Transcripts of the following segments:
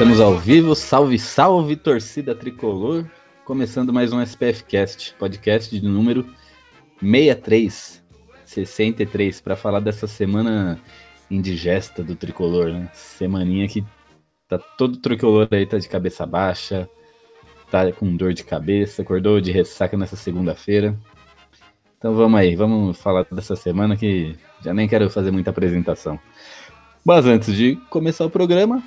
Estamos ao vivo, salve, salve torcida tricolor. Começando mais um SPF Cast, podcast de número 63, 63, para falar dessa semana indigesta do tricolor, né? Semaninha que tá todo tricolor aí, tá de cabeça baixa, tá com dor de cabeça, acordou de ressaca nessa segunda-feira. Então vamos aí, vamos falar dessa semana que já nem quero fazer muita apresentação. Mas antes de começar o programa,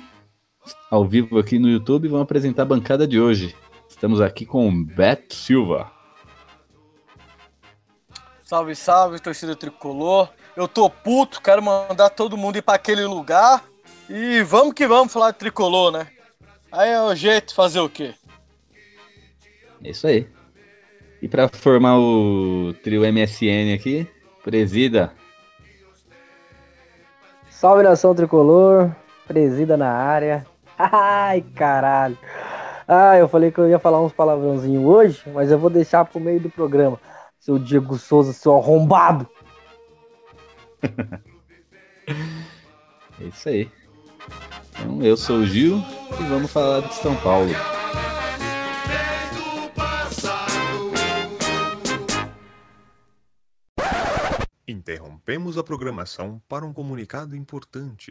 ao vivo aqui no YouTube, vamos apresentar a bancada de hoje. Estamos aqui com o Beto Silva. Salve, salve, torcida tricolor. Eu tô puto, quero mandar todo mundo ir pra aquele lugar. E vamos que vamos falar de tricolor, né? Aí é o jeito de fazer o quê? É isso aí. E para formar o trio MSN aqui, presida. Salve nação tricolor, presida na área. Ai, caralho. Ah, eu falei que eu ia falar uns palavrãozinhos hoje, mas eu vou deixar pro meio do programa. Seu Diego Souza, seu arrombado. É isso aí. Então, eu sou o Gil e vamos falar de São Paulo. Interrompemos a programação para um comunicado importante.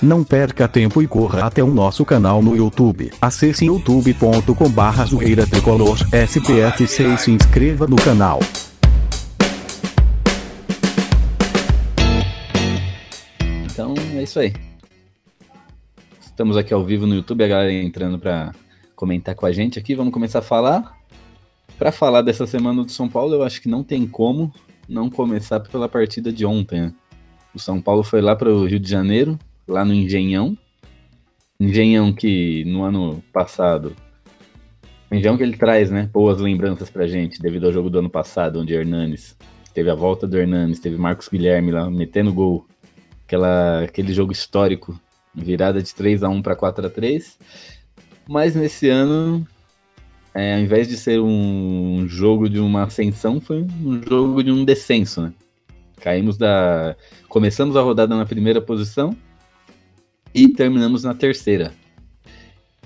Não perca tempo e corra até o nosso canal no YouTube. Acesse youtube.com barra zoeira tricolor SPF6 e se inscreva no canal. Então é isso aí. Estamos aqui ao vivo no YouTube, a galera entrando para comentar com a gente aqui. Vamos começar a falar. Para falar dessa semana do São Paulo, eu acho que não tem como não começar pela partida de ontem. Né? O São Paulo foi lá para o Rio de Janeiro, lá no Engenhão. Engenhão que no ano passado. Engenhão que ele traz, né? Boas lembranças pra gente, devido ao jogo do ano passado, onde Hernanes teve a volta do Hernanes, teve Marcos Guilherme lá metendo gol. Aquela, aquele jogo histórico, virada de 3 a 1 para 4 a 3 Mas nesse ano, é, ao invés de ser um jogo de uma ascensão, foi um jogo de um descenso, né? Caímos da. Começamos a rodada na primeira posição, e terminamos na terceira.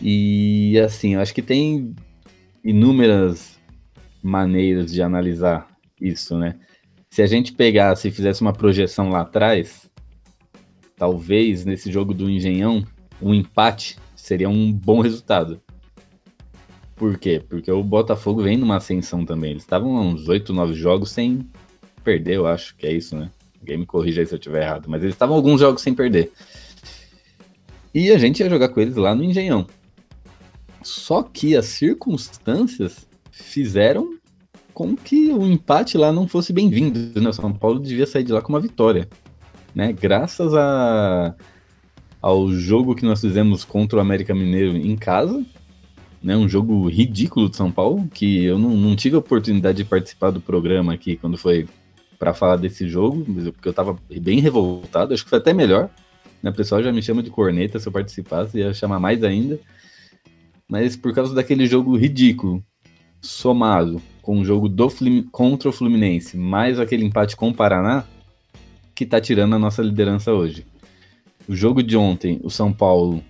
E assim, eu acho que tem inúmeras maneiras de analisar isso, né? Se a gente pegasse e fizesse uma projeção lá atrás, talvez nesse jogo do Engenhão, um empate seria um bom resultado. Por quê? Porque o Botafogo vem numa ascensão também. Eles estavam uns 8, 9 jogos sem perder, eu acho que é isso, né? Alguém me corrija aí se eu estiver errado. Mas eles estavam alguns jogos sem perder. E a gente ia jogar com eles lá no Engenhão. Só que as circunstâncias fizeram com que o empate lá não fosse bem-vindo. Né? O São Paulo devia sair de lá com uma vitória. Né? Graças a, ao jogo que nós fizemos contra o América Mineiro em casa, né? um jogo ridículo de São Paulo, que eu não, não tive a oportunidade de participar do programa aqui quando foi para falar desse jogo, porque eu tava bem revoltado, acho que foi até melhor. Né? O pessoal já me chama de corneta se eu participasse, ia chamar mais ainda. Mas por causa daquele jogo ridículo, somado com o jogo do Flim contra o Fluminense, mais aquele empate com o Paraná, que tá tirando a nossa liderança hoje. O jogo de ontem, o São Paulo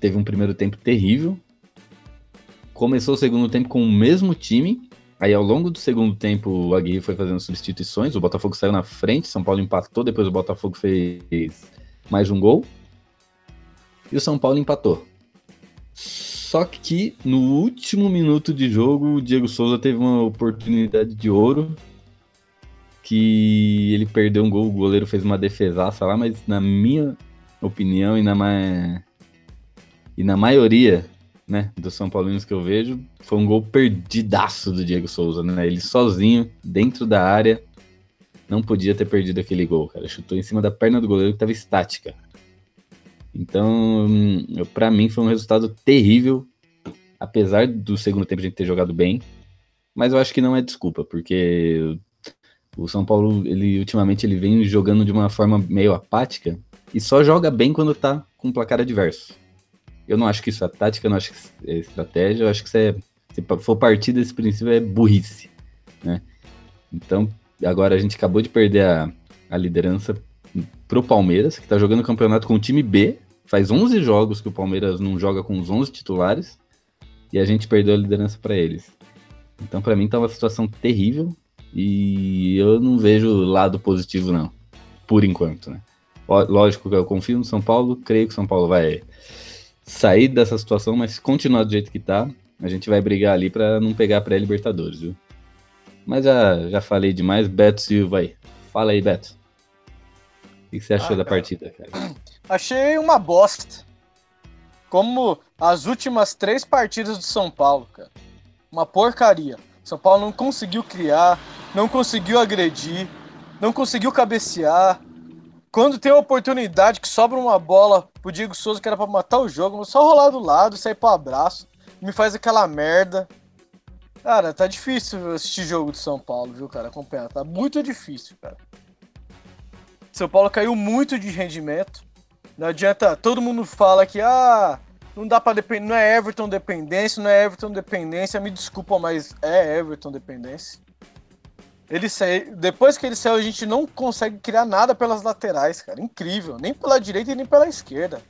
teve um primeiro tempo terrível. Começou o segundo tempo com o mesmo time. Aí, ao longo do segundo tempo, o Aguirre foi fazendo substituições. O Botafogo saiu na frente, São Paulo empatou. Depois, o Botafogo fez mais um gol. E o São Paulo empatou. Só que no último minuto de jogo, o Diego Souza teve uma oportunidade de ouro. Que ele perdeu um gol, o goleiro fez uma defesaça lá, mas na minha opinião e na, ma... e na maioria né, dos São Paulinos que eu vejo, foi um gol perdidaço do Diego Souza, né? Ele sozinho, dentro da área, não podia ter perdido aquele gol, cara. Chutou em cima da perna do goleiro que estava estática. Então, para mim foi um resultado terrível, apesar do segundo tempo a gente ter jogado bem, mas eu acho que não é desculpa, porque o São Paulo, ele ultimamente ele vem jogando de uma forma meio apática e só joga bem quando tá com um placar adverso. Eu não acho que isso é tática, eu não acho que isso é estratégia, eu acho que isso é, se for partir desse princípio, é burrice, né? Então, agora a gente acabou de perder a, a liderança pro Palmeiras, que tá jogando o campeonato com o time B. Faz 11 jogos que o Palmeiras não joga com os 11 titulares e a gente perdeu a liderança para eles. Então, para mim, tá uma situação terrível e eu não vejo lado positivo, não. Por enquanto, né? Lógico que eu confio no São Paulo, creio que o São Paulo vai sair dessa situação, mas se continuar do jeito que tá, a gente vai brigar ali para não pegar pré-Libertadores, viu? Mas já, já falei demais. Beto Silva aí. Fala aí, Beto. O que você achou ah, da partida, cara? Achei uma bosta. Como as últimas três partidas do São Paulo, cara. Uma porcaria. São Paulo não conseguiu criar, não conseguiu agredir, não conseguiu cabecear. Quando tem a oportunidade que sobra uma bola pro Diego Souza que era pra matar o jogo, só rolar do lado sair pro abraço. Me faz aquela merda. Cara, tá difícil assistir jogo de São Paulo, viu, cara? Acompanhar. Tá muito difícil, cara. São Paulo caiu muito de rendimento. Não adianta. Todo mundo fala que, ah, não dá pra depender. Não é Everton dependência, não é Everton dependência. Me desculpa, mas é Everton dependência. Ele saiu, depois que ele saiu, a gente não consegue criar nada pelas laterais, cara. Incrível. Nem pela direita e nem pela esquerda.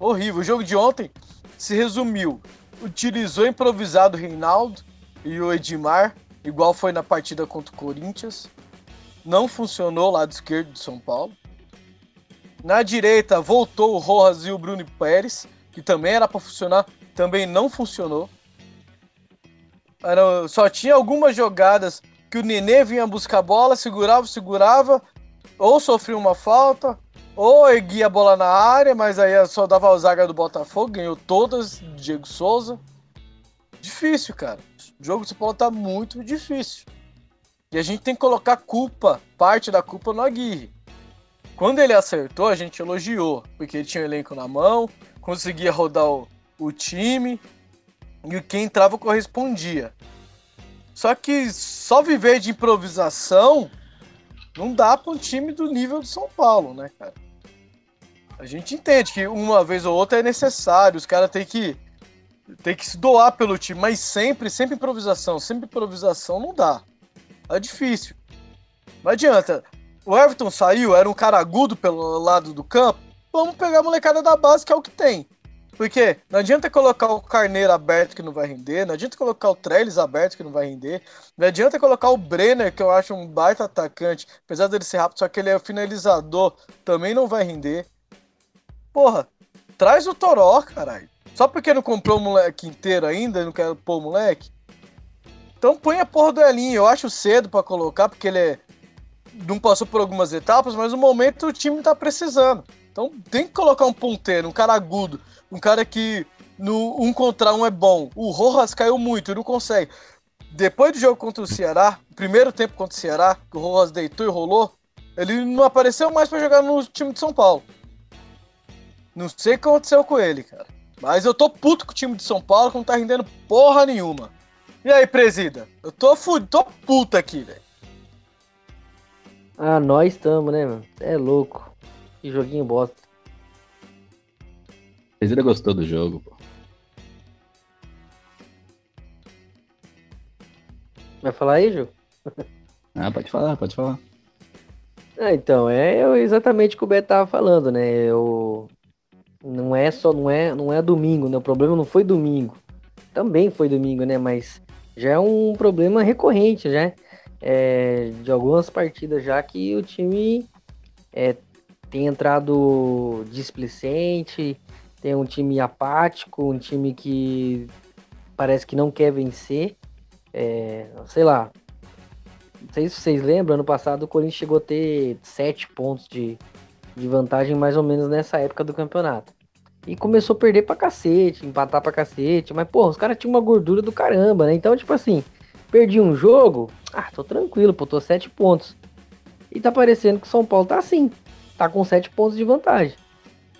Horrível. O jogo de ontem se resumiu. Utilizou improvisado Reinaldo e o Edmar, igual foi na partida contra o Corinthians. Não funcionou o lado esquerdo de São Paulo. Na direita voltou o Rojas e o Bruno Pérez, que também era para funcionar, também não funcionou. Era, só tinha algumas jogadas que o Nenê vinha buscar a bola, segurava, segurava, ou sofria uma falta, ou erguia a bola na área, mas aí só dava a zaga do Botafogo, ganhou todas, Diego Souza. Difícil, cara. O jogo do São Paulo tá muito difícil. E a gente tem que colocar culpa, parte da culpa no Aguirre. Quando ele acertou, a gente elogiou, porque ele tinha o elenco na mão, conseguia rodar o, o time, e quem entrava correspondia. Só que só viver de improvisação não dá para um time do nível do São Paulo, né, cara? A gente entende que uma vez ou outra é necessário, os caras têm que tem que se doar pelo time, mas sempre, sempre improvisação, sempre improvisação não dá. É difícil. Não adianta. O Everton saiu, era um cara agudo pelo lado do campo. vamos pegar a molecada da base, que é o que tem. Porque não adianta colocar o Carneiro aberto que não vai render, não adianta colocar o Trellis aberto que não vai render, não adianta colocar o Brenner, que eu acho um baita atacante, apesar dele ser rápido, só que ele é o finalizador, também não vai render. Porra, traz o Toró, caralho. Só porque não comprou o moleque inteiro ainda, não quer pôr o moleque? Então põe a porra do Elinho. Eu acho cedo para colocar, porque ele é... não passou por algumas etapas, mas no momento o time tá precisando. Então tem que colocar um ponteiro, um cara agudo, um cara que no um contra um é bom. O Rojas caiu muito, não consegue. Depois do jogo contra o Ceará, primeiro tempo contra o Ceará, que o Rojas deitou e rolou, ele não apareceu mais para jogar no time de São Paulo. Não sei o que aconteceu com ele, cara. Mas eu tô puto com o time de São Paulo que não tá rendendo porra nenhuma. E aí, presida? Eu tô fudido, tô puto aqui, velho. Ah, nós estamos, né, mano? É louco. Que joguinho bosta. Presida gostou do jogo, pô. Vai falar aí, Ju? Ah, pode falar, pode falar. Ah, então, é exatamente o que o Beto tava falando, né? Eu... Não é só, não é, não é domingo, né? O problema não foi domingo. Também foi domingo, né? Mas já é um problema recorrente, já. É, de algumas partidas já que o time é, tem entrado displicente, tem um time apático, um time que parece que não quer vencer. É, sei lá. Não sei se vocês lembram, ano passado o Corinthians chegou a ter sete pontos de, de vantagem mais ou menos nessa época do campeonato. E começou a perder pra cacete, empatar pra cacete. Mas, pô, os caras tinham uma gordura do caramba, né? Então, tipo assim, perdi um jogo, ah, tô tranquilo, pô, tô sete pontos. E tá parecendo que o São Paulo tá assim, tá com sete pontos de vantagem.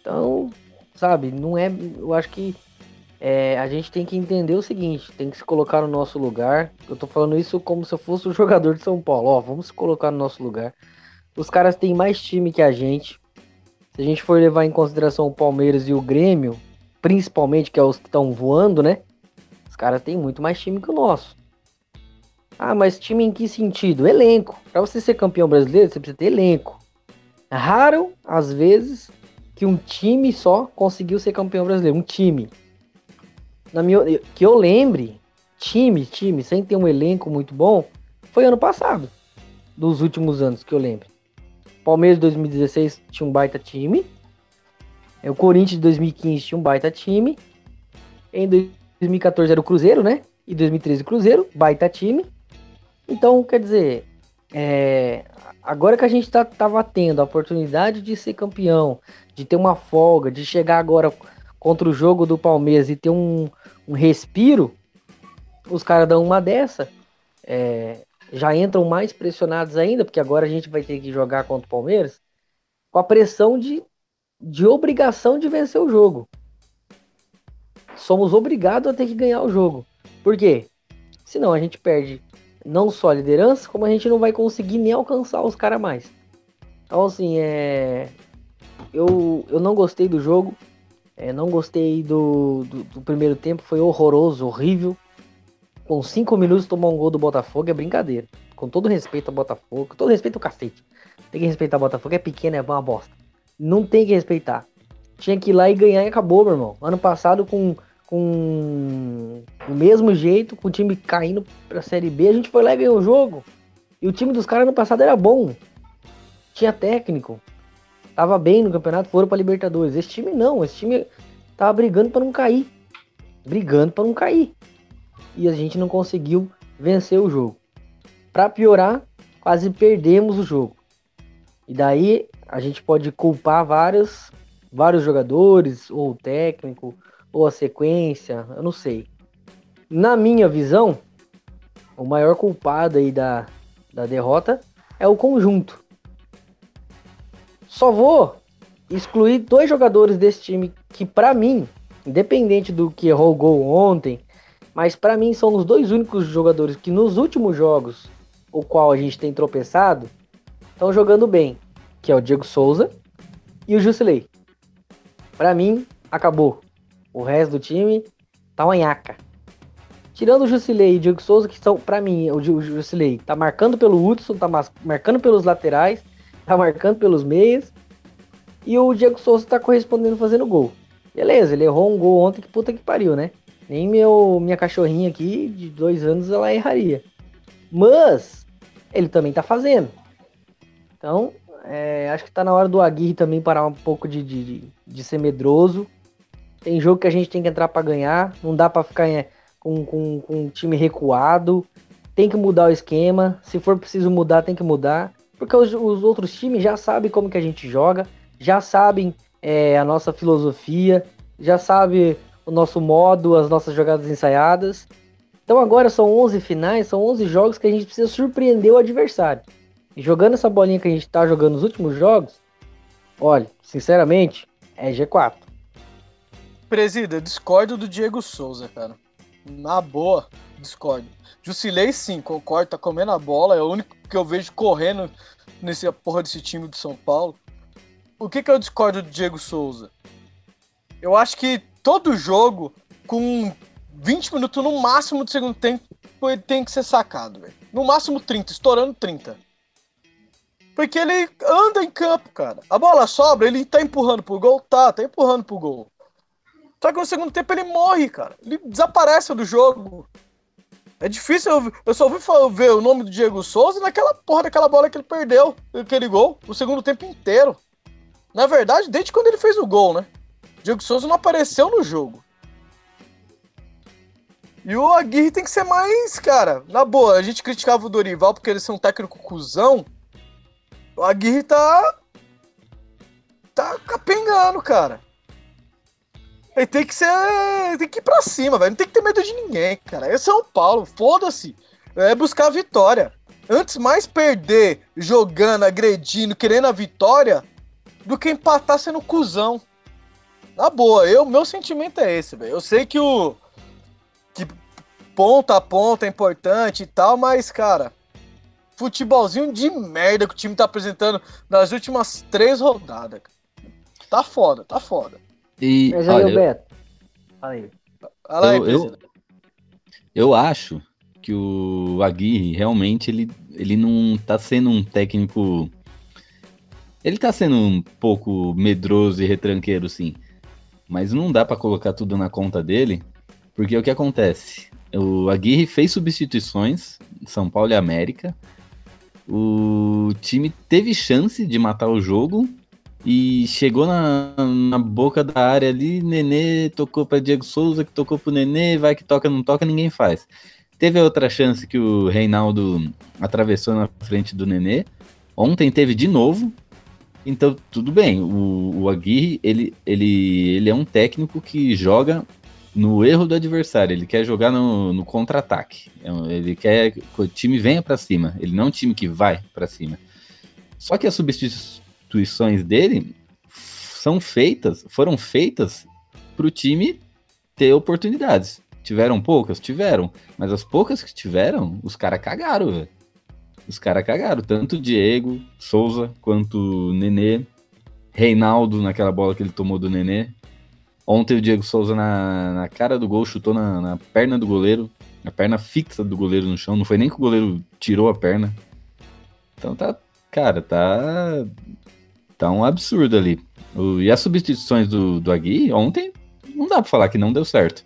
Então, sabe, não é. Eu acho que é, a gente tem que entender o seguinte: tem que se colocar no nosso lugar. Eu tô falando isso como se eu fosse o jogador de São Paulo. Ó, vamos se colocar no nosso lugar. Os caras têm mais time que a gente. Se a gente for levar em consideração o Palmeiras e o Grêmio, principalmente, que é os que estão voando, né? Os caras têm muito mais time que o nosso. Ah, mas time em que sentido? Elenco. Para você ser campeão brasileiro, você precisa ter elenco. Raro, às vezes, que um time só conseguiu ser campeão brasileiro. Um time. Na minha, que eu lembre, time, time, sem ter um elenco muito bom, foi ano passado. Dos últimos anos que eu lembro. Palmeiras de 2016 tinha um baita time. É, o Corinthians de 2015 tinha um baita time. Em 2014 era o Cruzeiro, né? E 2013 o Cruzeiro, baita time. Então, quer dizer, é, agora que a gente tá, tava tendo a oportunidade de ser campeão, de ter uma folga, de chegar agora contra o jogo do Palmeiras e ter um, um respiro, os caras dão uma dessa. É, já entram mais pressionados ainda, porque agora a gente vai ter que jogar contra o Palmeiras, com a pressão de, de obrigação de vencer o jogo. Somos obrigados a ter que ganhar o jogo. Por quê? Senão a gente perde não só a liderança, como a gente não vai conseguir nem alcançar os caras mais. Então, assim, é. Eu, eu não gostei do jogo. É, não gostei do, do, do primeiro tempo. Foi horroroso, horrível com 5 minutos tomar um gol do Botafogo é brincadeira. Com todo respeito ao Botafogo, com todo respeito ao cacete. Tem que respeitar o Botafogo, é pequeno, é uma bosta. Não tem que respeitar. Tinha que ir lá e ganhar e acabou, meu irmão. Ano passado, com, com o mesmo jeito, com o time caindo pra Série B, a gente foi lá e ganhou o jogo. E o time dos caras no passado era bom. Tinha técnico. Tava bem no campeonato, foram pra Libertadores. Esse time não, esse time tava brigando para não cair. Brigando para não cair e a gente não conseguiu vencer o jogo. Para piorar, quase perdemos o jogo. E daí a gente pode culpar vários, vários jogadores, ou o técnico, ou a sequência, eu não sei. Na minha visão, o maior culpado aí da, da derrota é o conjunto. Só vou excluir dois jogadores desse time que, para mim, independente do que errou o gol ontem, mas para mim são os dois únicos jogadores que nos últimos jogos, o qual a gente tem tropeçado, estão jogando bem, que é o Diego Souza e o Jusilei. Para mim, acabou. O resto do time tá uma nhaca. Tirando o Jusilei e o Diego Souza, que são, para mim, o Jusilei tá marcando pelo Hudson, tá marcando pelos laterais, tá marcando pelos meias. E o Diego Souza tá correspondendo fazendo gol. Beleza, ele errou um gol ontem que puta que pariu, né? Nem meu, minha cachorrinha aqui de dois anos ela erraria. Mas ele também tá fazendo. Então, é, acho que tá na hora do Aguirre também parar um pouco de, de, de ser medroso. Tem jogo que a gente tem que entrar para ganhar. Não dá para ficar é, com, com, com um time recuado. Tem que mudar o esquema. Se for preciso mudar, tem que mudar. Porque os, os outros times já sabem como que a gente joga. Já sabem é, a nossa filosofia. Já sabem o nosso modo, as nossas jogadas ensaiadas. Então agora são 11 finais, são 11 jogos que a gente precisa surpreender o adversário. E jogando essa bolinha que a gente tá jogando nos últimos jogos, olha, sinceramente, é G4. Presida, discordo do Diego Souza, cara. Na boa, discordo. Jusilei, sim, concordo, tá comendo a bola, é o único que eu vejo correndo nesse porra desse time do São Paulo. O que que eu discordo do Diego Souza? Eu acho que todo jogo, com 20 minutos no máximo do segundo tempo, ele tem que ser sacado, velho. No máximo 30, estourando 30. Porque ele anda em campo, cara. A bola sobra, ele tá empurrando pro gol? Tá, tá empurrando pro gol. Só que no segundo tempo ele morre, cara. Ele desaparece do jogo. É difícil, eu, eu só ouvi ver o nome do Diego Souza naquela porra daquela bola que ele perdeu, aquele gol, o segundo tempo inteiro. Na verdade, desde quando ele fez o gol, né? Diego Souza não apareceu no jogo. E o Aguirre tem que ser mais, cara. Na boa, a gente criticava o Dorival porque ele é um técnico cuzão. O Aguirre tá. tá capengando, cara. Ele tem que ser. Tem que ir pra cima, velho. Não tem que ter medo de ninguém, cara. É São Paulo, foda-se. É buscar a vitória. Antes mais perder jogando, agredindo, querendo a vitória, do que empatar sendo cuzão. Na boa, eu, meu sentimento é esse, velho. Eu sei que o. que ponta a ponta é importante e tal, mas, cara, futebolzinho de merda que o time tá apresentando nas últimas três rodadas. Tá foda, tá foda. E, Mas aí, olha, o Beto. Fala aí. Fala aí, eu, eu, eu acho que o Aguirre realmente ele, ele não tá sendo um técnico. Ele tá sendo um pouco medroso e retranqueiro, sim. Mas não dá pra colocar tudo na conta dele, porque o que acontece? O Aguirre fez substituições, São Paulo e América. O time teve chance de matar o jogo e chegou na, na boca da área ali. Nenê tocou para Diego Souza, que tocou pro Nenê, vai que toca, não toca, ninguém faz. Teve outra chance que o Reinaldo atravessou na frente do Nenê. Ontem teve de novo. Então, tudo bem. O, o Aguirre, ele, ele, ele é um técnico que joga no erro do adversário. Ele quer jogar no, no contra-ataque. É Ele quer que o time venha para cima. Ele não é um time que vai para cima. Só que as substituições dele são feitas, foram feitas para o time ter oportunidades. Tiveram poucas? Tiveram. Mas as poucas que tiveram, os caras cagaram, velho. Os caras cagaram. Tanto Diego, Souza, quanto Nenê. Reinaldo, naquela bola que ele tomou do Nenê. Ontem o Diego Souza na, na cara do gol chutou na, na perna do goleiro. Na perna fixa do goleiro no chão. Não foi nem que o goleiro tirou a perna. Então tá. Cara, tá. Tá um absurdo ali. O- e as substituições do, do Agui, ontem, não dá pra falar que não deu certo.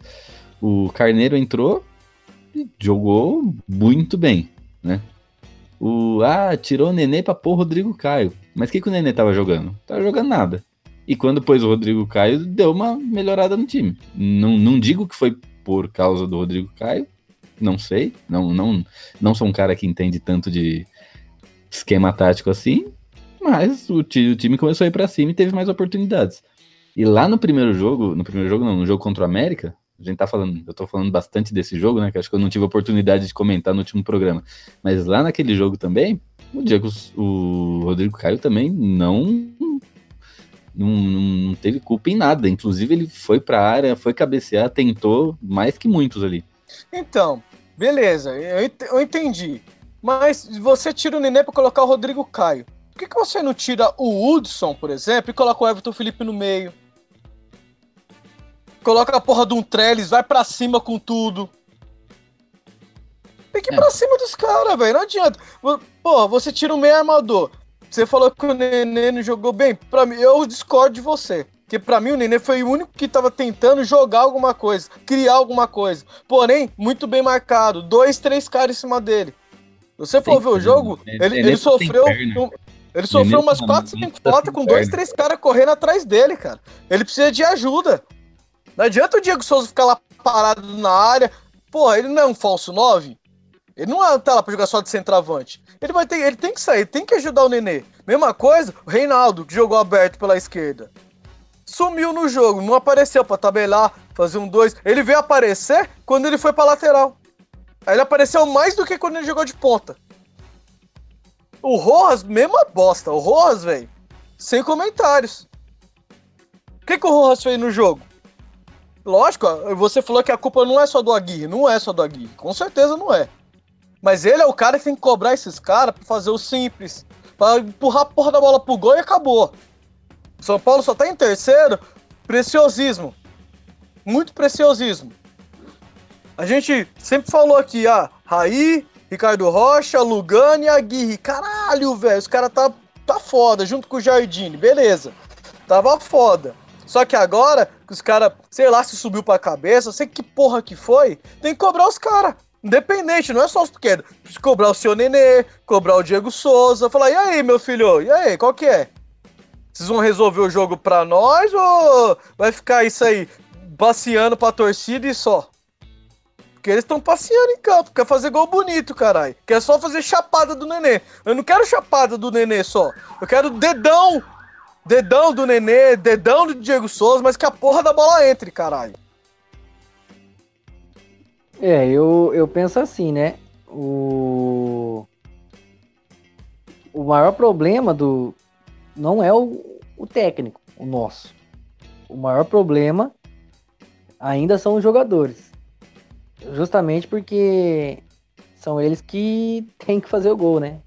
O Carneiro entrou e jogou muito bem, né? O, ah, tirou o Nenê pra pôr o Rodrigo Caio. Mas o que, que o Nenê tava jogando? Tava jogando nada. E quando pôs o Rodrigo Caio, deu uma melhorada no time. Não, não digo que foi por causa do Rodrigo Caio, não sei. Não, não, não sou um cara que entende tanto de esquema tático assim, mas o, o time começou a ir pra cima e teve mais oportunidades. E lá no primeiro jogo, no primeiro jogo não, no jogo contra o América, a gente tá falando, eu tô falando bastante desse jogo, né, que acho que eu não tive oportunidade de comentar no último programa. Mas lá naquele jogo também, o Diego, o Rodrigo Caio também não não, não, teve culpa em nada. Inclusive, ele foi pra área, foi cabecear, tentou mais que muitos ali. Então, beleza, eu, ent- eu entendi. Mas você tira o Nenê pra colocar o Rodrigo Caio. Por que, que você não tira o Hudson, por exemplo, e coloca o Everton Felipe no meio? Coloca a porra de um Trellis, vai pra cima com tudo. Tem que ir É. pra cima dos caras, velho. Não adianta. Porra, você tira o meio armador. Você falou que o Nenê não jogou bem. Pra mim, eu discordo de você. Porque pra mim o Nenê foi o único que tava tentando jogar alguma coisa, criar alguma coisa. Porém, muito bem marcado. Dois, três caras em cima dele. Você for ver o jogo, ele, ele sofreu. um- ele sofreu umas 4, 5 faltas com dois, três caras correndo atrás dele, cara. Ele precisa de ajuda. Não adianta o Diego Souza ficar lá parado na área. Porra, ele não é um falso 9? Ele não é- tá lá pra jogar só de centroavante. Ele vai ter, ele tem que sair, tem que ajudar o Nenê. Mesma coisa, o Reinaldo, que jogou aberto pela esquerda. Sumiu no jogo, não apareceu pra tabelar, fazer um 2. Ele veio aparecer quando ele foi pra lateral. Aí ele apareceu mais do que quando ele jogou de ponta. O Rojas, mesma bosta. O Rojas, velho, sem comentários. O que, que o Rojas fez no jogo? Lógico, você falou que a culpa não é só do Aguirre. Não é só do Aguirre. Com certeza não é. Mas ele é o cara que tem que cobrar esses caras pra fazer o simples. Pra empurrar a porra da bola pro gol e acabou. São Paulo só tá em terceiro. Preciosismo. Muito preciosismo. A gente sempre falou aqui, ah, Raí, Ricardo Rocha, Lugano e Aguirre. Caralho, velho, os caras tá, tá foda, junto com o Jardine, beleza. Tava foda. Só que agora, que os caras, sei lá, se subiu pra cabeça, sei que porra que foi, tem que cobrar os caras. Independente, não é só os pequenos. Cobrar o seu Nenê, cobrar o Diego Souza. Falar, e aí, meu filho? E aí, qual que é? Vocês vão resolver o jogo pra nós ou vai ficar isso aí passeando pra torcida e só? Porque eles estão passeando em campo, quer fazer gol bonito, caralho. Quer só fazer chapada do nenê. Eu não quero chapada do nenê só. Eu quero dedão. Dedão do nenê, dedão do Diego Souza, mas que a porra da bola entre, caralho. É, eu, eu penso assim, né? O. O maior problema do. Não é o, o técnico, o nosso. O maior problema ainda são os jogadores. Justamente porque são eles que têm que fazer o gol, né?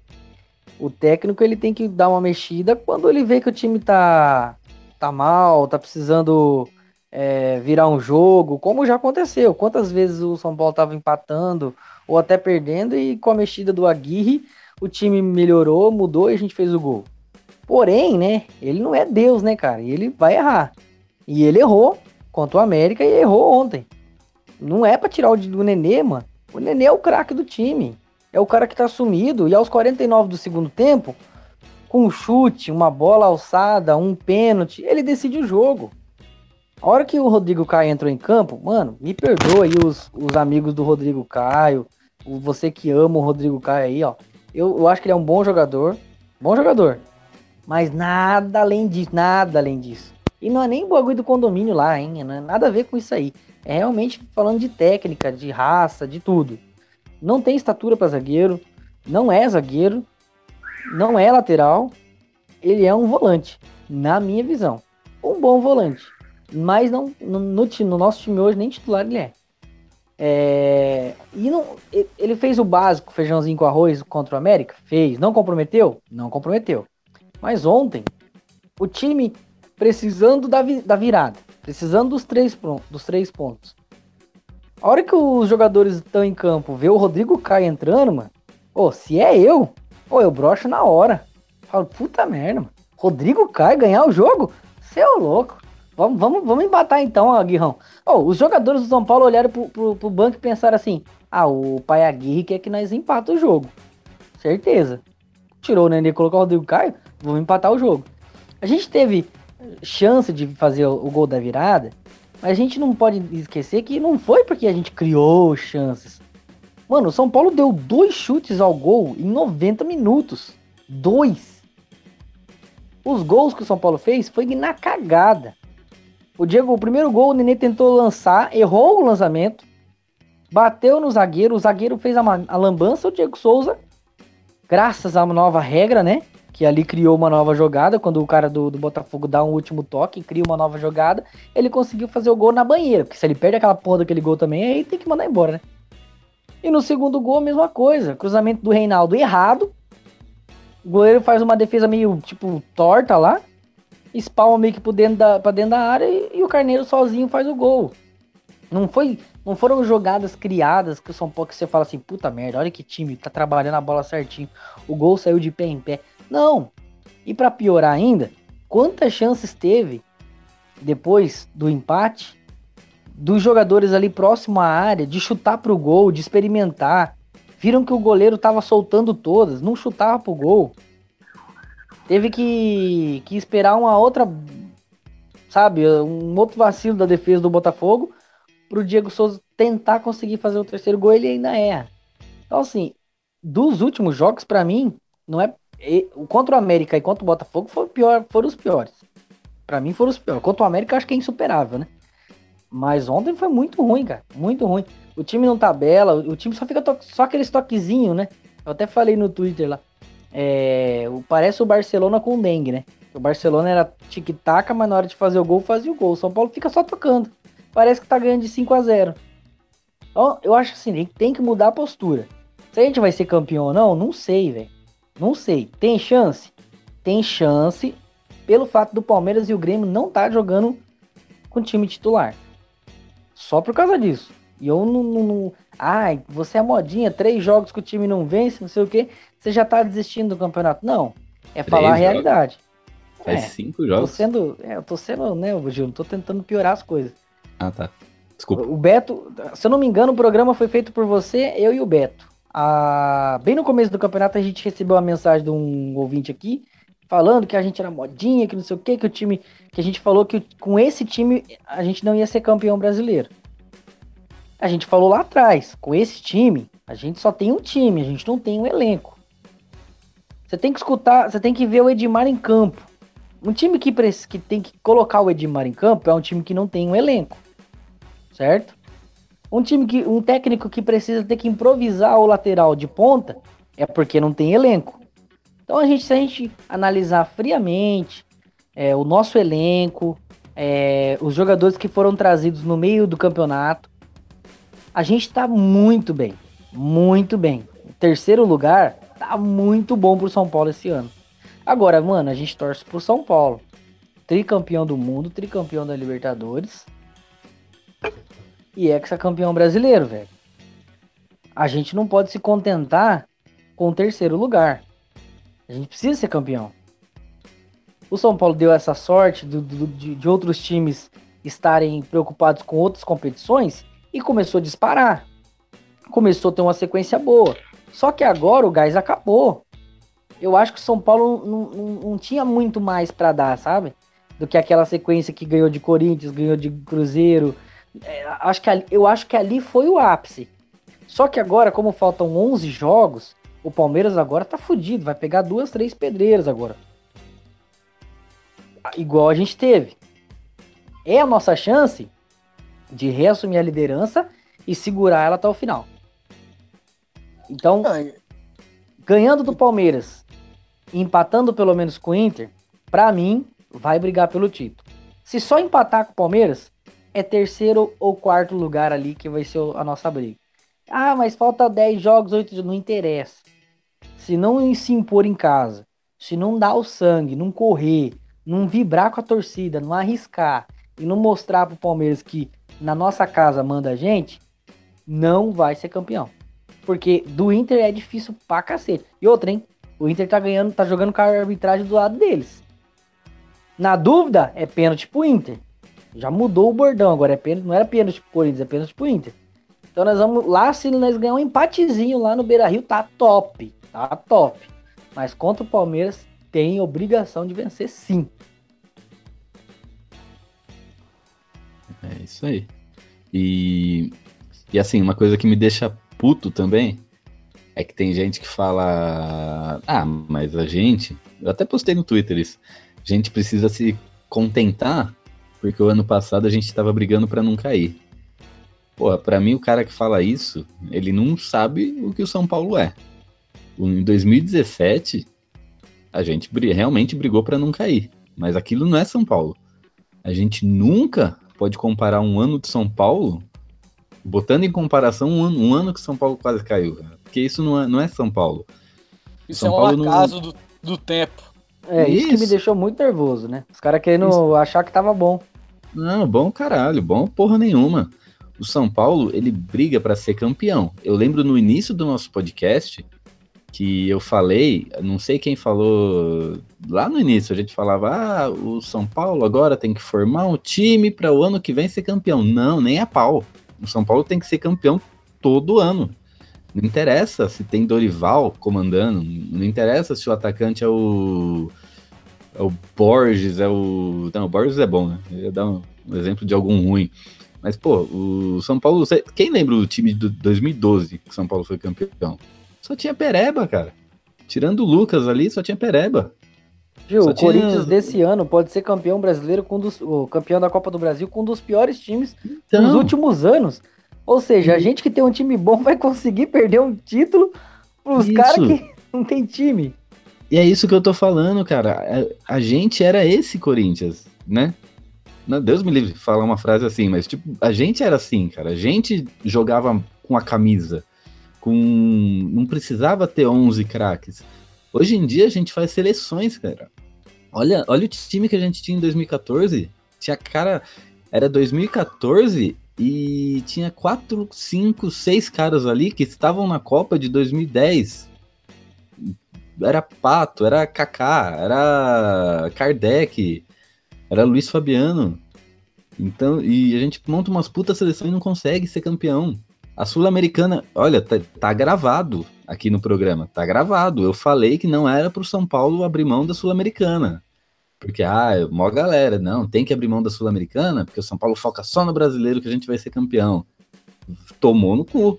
O técnico ele tem que dar uma mexida quando ele vê que o time tá, tá mal, tá precisando é, virar um jogo, como já aconteceu. Quantas vezes o São Paulo tava empatando ou até perdendo e com a mexida do Aguirre o time melhorou, mudou e a gente fez o gol. Porém, né, ele não é Deus, né, cara? Ele vai errar. E ele errou contra o América e errou ontem. Não é pra tirar o do Nenê, mano. O Nenê é o craque do time. É o cara que tá sumido. E aos 49 do segundo tempo, com um chute, uma bola alçada, um pênalti, ele decide o jogo. A hora que o Rodrigo Caio entrou em campo, mano, me perdoa aí os, os amigos do Rodrigo Caio, você que ama o Rodrigo Caio aí, ó. Eu, eu acho que ele é um bom jogador, bom jogador. Mas nada além disso, nada além disso. E não é nem bagulho do condomínio lá, hein? Não é nada a ver com isso aí. É realmente falando de técnica, de raça, de tudo. Não tem estatura pra zagueiro, não é zagueiro, não é lateral. Ele é um volante, na minha visão. Um bom volante. Mas não, no, no no nosso time hoje, nem titular ele é. É, e não, ele fez o básico, feijãozinho com arroz contra o América? Fez. Não comprometeu? Não comprometeu. Mas ontem, o time precisando da, vi- da virada, precisando dos três, dos três pontos. A hora que os jogadores estão em campo, vê o Rodrigo Caio entrando, mano. Ô, se é eu, ô, eu broxo na hora. Falo, puta merda, mano. Rodrigo Caio ganhar o jogo? Você é louco. Vamos, vamos, vamos embatar então, Aguirrão. Ô, os jogadores do São Paulo olharam pro, pro, pro banco e pensaram assim: ah, o pai Aguirre quer que nós empata o jogo. Certeza. Tirou o Nenê e colocou o Rodrigo Caio, vamos empatar o jogo. A gente teve chance de fazer o gol da virada, mas a gente não pode esquecer que não foi porque a gente criou chances. Mano, o São Paulo deu dois chutes ao gol em 90 minutos. Dois. Os gols que o São Paulo fez foi na cagada. O Diego, o primeiro gol, o Nenê tentou lançar, errou o lançamento, bateu no zagueiro, o zagueiro fez a, a lambança, o Diego Souza, graças uma nova regra, né? Que ali criou uma nova jogada, quando o cara do, do Botafogo dá um último toque, cria uma nova jogada, ele conseguiu fazer o gol na banheira, porque se ele perde aquela porra daquele gol também, aí tem que mandar embora, né? E no segundo gol, a mesma coisa, cruzamento do Reinaldo errado, o goleiro faz uma defesa meio, tipo, torta lá, espalma meio que por dentro da, pra dentro da área e, e o Carneiro sozinho faz o gol. Não foi, não foram jogadas criadas que São Paulo que você fala assim, puta merda, olha que time, tá trabalhando a bola certinho. O gol saiu de pé em pé. Não, E para piorar ainda, quantas chances teve depois do empate dos jogadores ali próximo à área de chutar pro gol, de experimentar. Viram que o goleiro tava soltando todas, não chutava pro gol. Teve que, que esperar uma outra, sabe, um outro vacilo da defesa do Botafogo pro Diego Souza tentar conseguir fazer o terceiro gol, ele ainda erra. Então, assim, dos últimos jogos, para mim, não é. Contra o América e contra o Botafogo foram, pior, foram os piores. Para mim foram os piores. Contra o América, acho que é insuperável, né? Mas ontem foi muito ruim, cara. Muito ruim. O time não tabela, o time só fica só aquele toquezinho, né? Eu até falei no Twitter lá. É, parece o Barcelona com o dengue, né? O Barcelona era tic-tac, mas na hora de fazer o gol, fazia o gol. O São Paulo fica só tocando. Parece que tá ganhando de 5 a 0 Então, eu acho assim, tem que mudar a postura. Se a gente vai ser campeão ou não, não sei, velho. Não sei. Tem chance? Tem chance pelo fato do Palmeiras e o Grêmio não estar tá jogando com time titular. Só por causa disso. E eu não, não, não. Ai, você é modinha, três jogos que o time não vence, não sei o quê. Você já tá desistindo do campeonato. Não. É três falar jogos. a realidade. Faz é, cinco jogos. Tô sendo. É, eu tô sendo, né, Gil? Não tô tentando piorar as coisas. Ah, tá. Desculpa. O Beto, se eu não me engano, o programa foi feito por você, eu e o Beto. Ah, bem no começo do campeonato, a gente recebeu uma mensagem de um ouvinte aqui falando que a gente era modinha, que não sei o que, que o time. Que a gente falou que com esse time a gente não ia ser campeão brasileiro. A gente falou lá atrás, com esse time, a gente só tem um time, a gente não tem um elenco. Você tem que escutar, você tem que ver o Edmar em campo. Um time que, que tem que colocar o Edmar em campo é um time que não tem um elenco. Certo? Um time que. Um técnico que precisa ter que improvisar o lateral de ponta é porque não tem elenco. Então a gente, se a gente analisar friamente é, o nosso elenco, é, os jogadores que foram trazidos no meio do campeonato, a gente está muito bem, muito bem. Terceiro lugar tá muito bom pro São Paulo esse ano. Agora, mano, a gente torce pro São Paulo. Tricampeão do mundo, tricampeão da Libertadores. E ex-campeão brasileiro, velho. A gente não pode se contentar com o terceiro lugar. A gente precisa ser campeão. O São Paulo deu essa sorte do, de, de outros times estarem preocupados com outras competições e começou a disparar. Começou a ter uma sequência boa. Só que agora o gás acabou. Eu acho que o São Paulo não, não, não tinha muito mais para dar, sabe? Do que aquela sequência que ganhou de Corinthians, ganhou de Cruzeiro. É, acho que ali, eu acho que ali foi o ápice. Só que agora, como faltam 11 jogos, o Palmeiras agora tá fudido, vai pegar duas, três pedreiras agora. Igual a gente teve. É a nossa chance de reassumir a liderança e segurar ela até o final. Então, ganhando do Palmeiras, empatando pelo menos com o Inter, para mim, vai brigar pelo título. Se só empatar com o Palmeiras, é terceiro ou quarto lugar ali que vai ser a nossa briga. Ah, mas falta 10 jogos, 8 jogos. Não interessa se não se impor em casa, se não dar o sangue, não correr, não vibrar com a torcida, não arriscar e não mostrar pro Palmeiras que na nossa casa manda a gente, não vai ser campeão. Porque do Inter é difícil pra cacete. E outra, hein? O Inter tá ganhando, tá jogando com a arbitragem do lado deles. Na dúvida, é pênalti pro Inter. Já mudou o bordão, agora é pênalti, não era pênalti pro Corinthians, é pênalti pro Inter. Então nós vamos lá, se nós ganhar um empatezinho lá no Beira Rio, tá top. Tá top. Mas contra o Palmeiras tem obrigação de vencer sim. É isso aí. E, e assim, uma coisa que me deixa puto também é que tem gente que fala: Ah, mas a gente. Eu até postei no Twitter isso. A gente precisa se contentar porque o ano passado a gente estava brigando para não cair. Pô, pra mim o cara que fala isso, ele não sabe o que o São Paulo é. Em 2017, a gente realmente brigou para não cair. Mas aquilo não é São Paulo. A gente nunca pode comparar um ano de São Paulo, botando em comparação um ano, um ano que São Paulo quase caiu. Porque isso não é, não é São Paulo. Isso São é um Paulo acaso não... do, do tempo. É, isso. isso que me deixou muito nervoso, né? Os caras querendo isso. achar que tava bom. Não, bom caralho, bom porra nenhuma. O São Paulo, ele briga para ser campeão. Eu lembro no início do nosso podcast, que eu falei, não sei quem falou lá no início, a gente falava, ah, o São Paulo agora tem que formar um time para o ano que vem ser campeão. Não, nem a pau. O São Paulo tem que ser campeão todo ano. Não interessa se tem Dorival comandando, não interessa se o atacante é o é o Borges, é o. Não, o Borges é bom, né? Eu ia dar um, um exemplo de algum ruim. Mas, pô, o São Paulo. Quem lembra o time de 2012 que o São Paulo foi campeão? Só tinha Pereba, cara. Tirando o Lucas ali, só tinha Pereba. Gil, o tinha... Corinthians desse ano pode ser campeão brasileiro com um dos, o campeão da Copa do Brasil com um dos piores times então... dos últimos anos. Ou seja, a gente que tem um time bom vai conseguir perder um título pros caras que não tem time. E é isso que eu tô falando, cara. A, a gente era esse Corinthians, né? Não, Deus me livre falar uma frase assim, mas tipo, a gente era assim, cara. A gente jogava com a camisa com não precisava ter 11 craques. Hoje em dia a gente faz seleções, cara. Olha, olha o time que a gente tinha em 2014. Tinha cara, era 2014 e tinha 4, 5, 6 caras ali que estavam na Copa de 2010. Era Pato, era Kaká, era Kardec, era Luiz Fabiano. Então, e a gente monta umas putas seleções e não consegue ser campeão. A Sul-Americana, olha, tá, tá, gravado aqui no programa, tá gravado. Eu falei que não era pro São Paulo abrir mão da Sul-Americana. Porque, ah, é mó galera, não, tem que abrir mão da Sul-Americana, porque o São Paulo foca só no brasileiro que a gente vai ser campeão. Tomou no cu.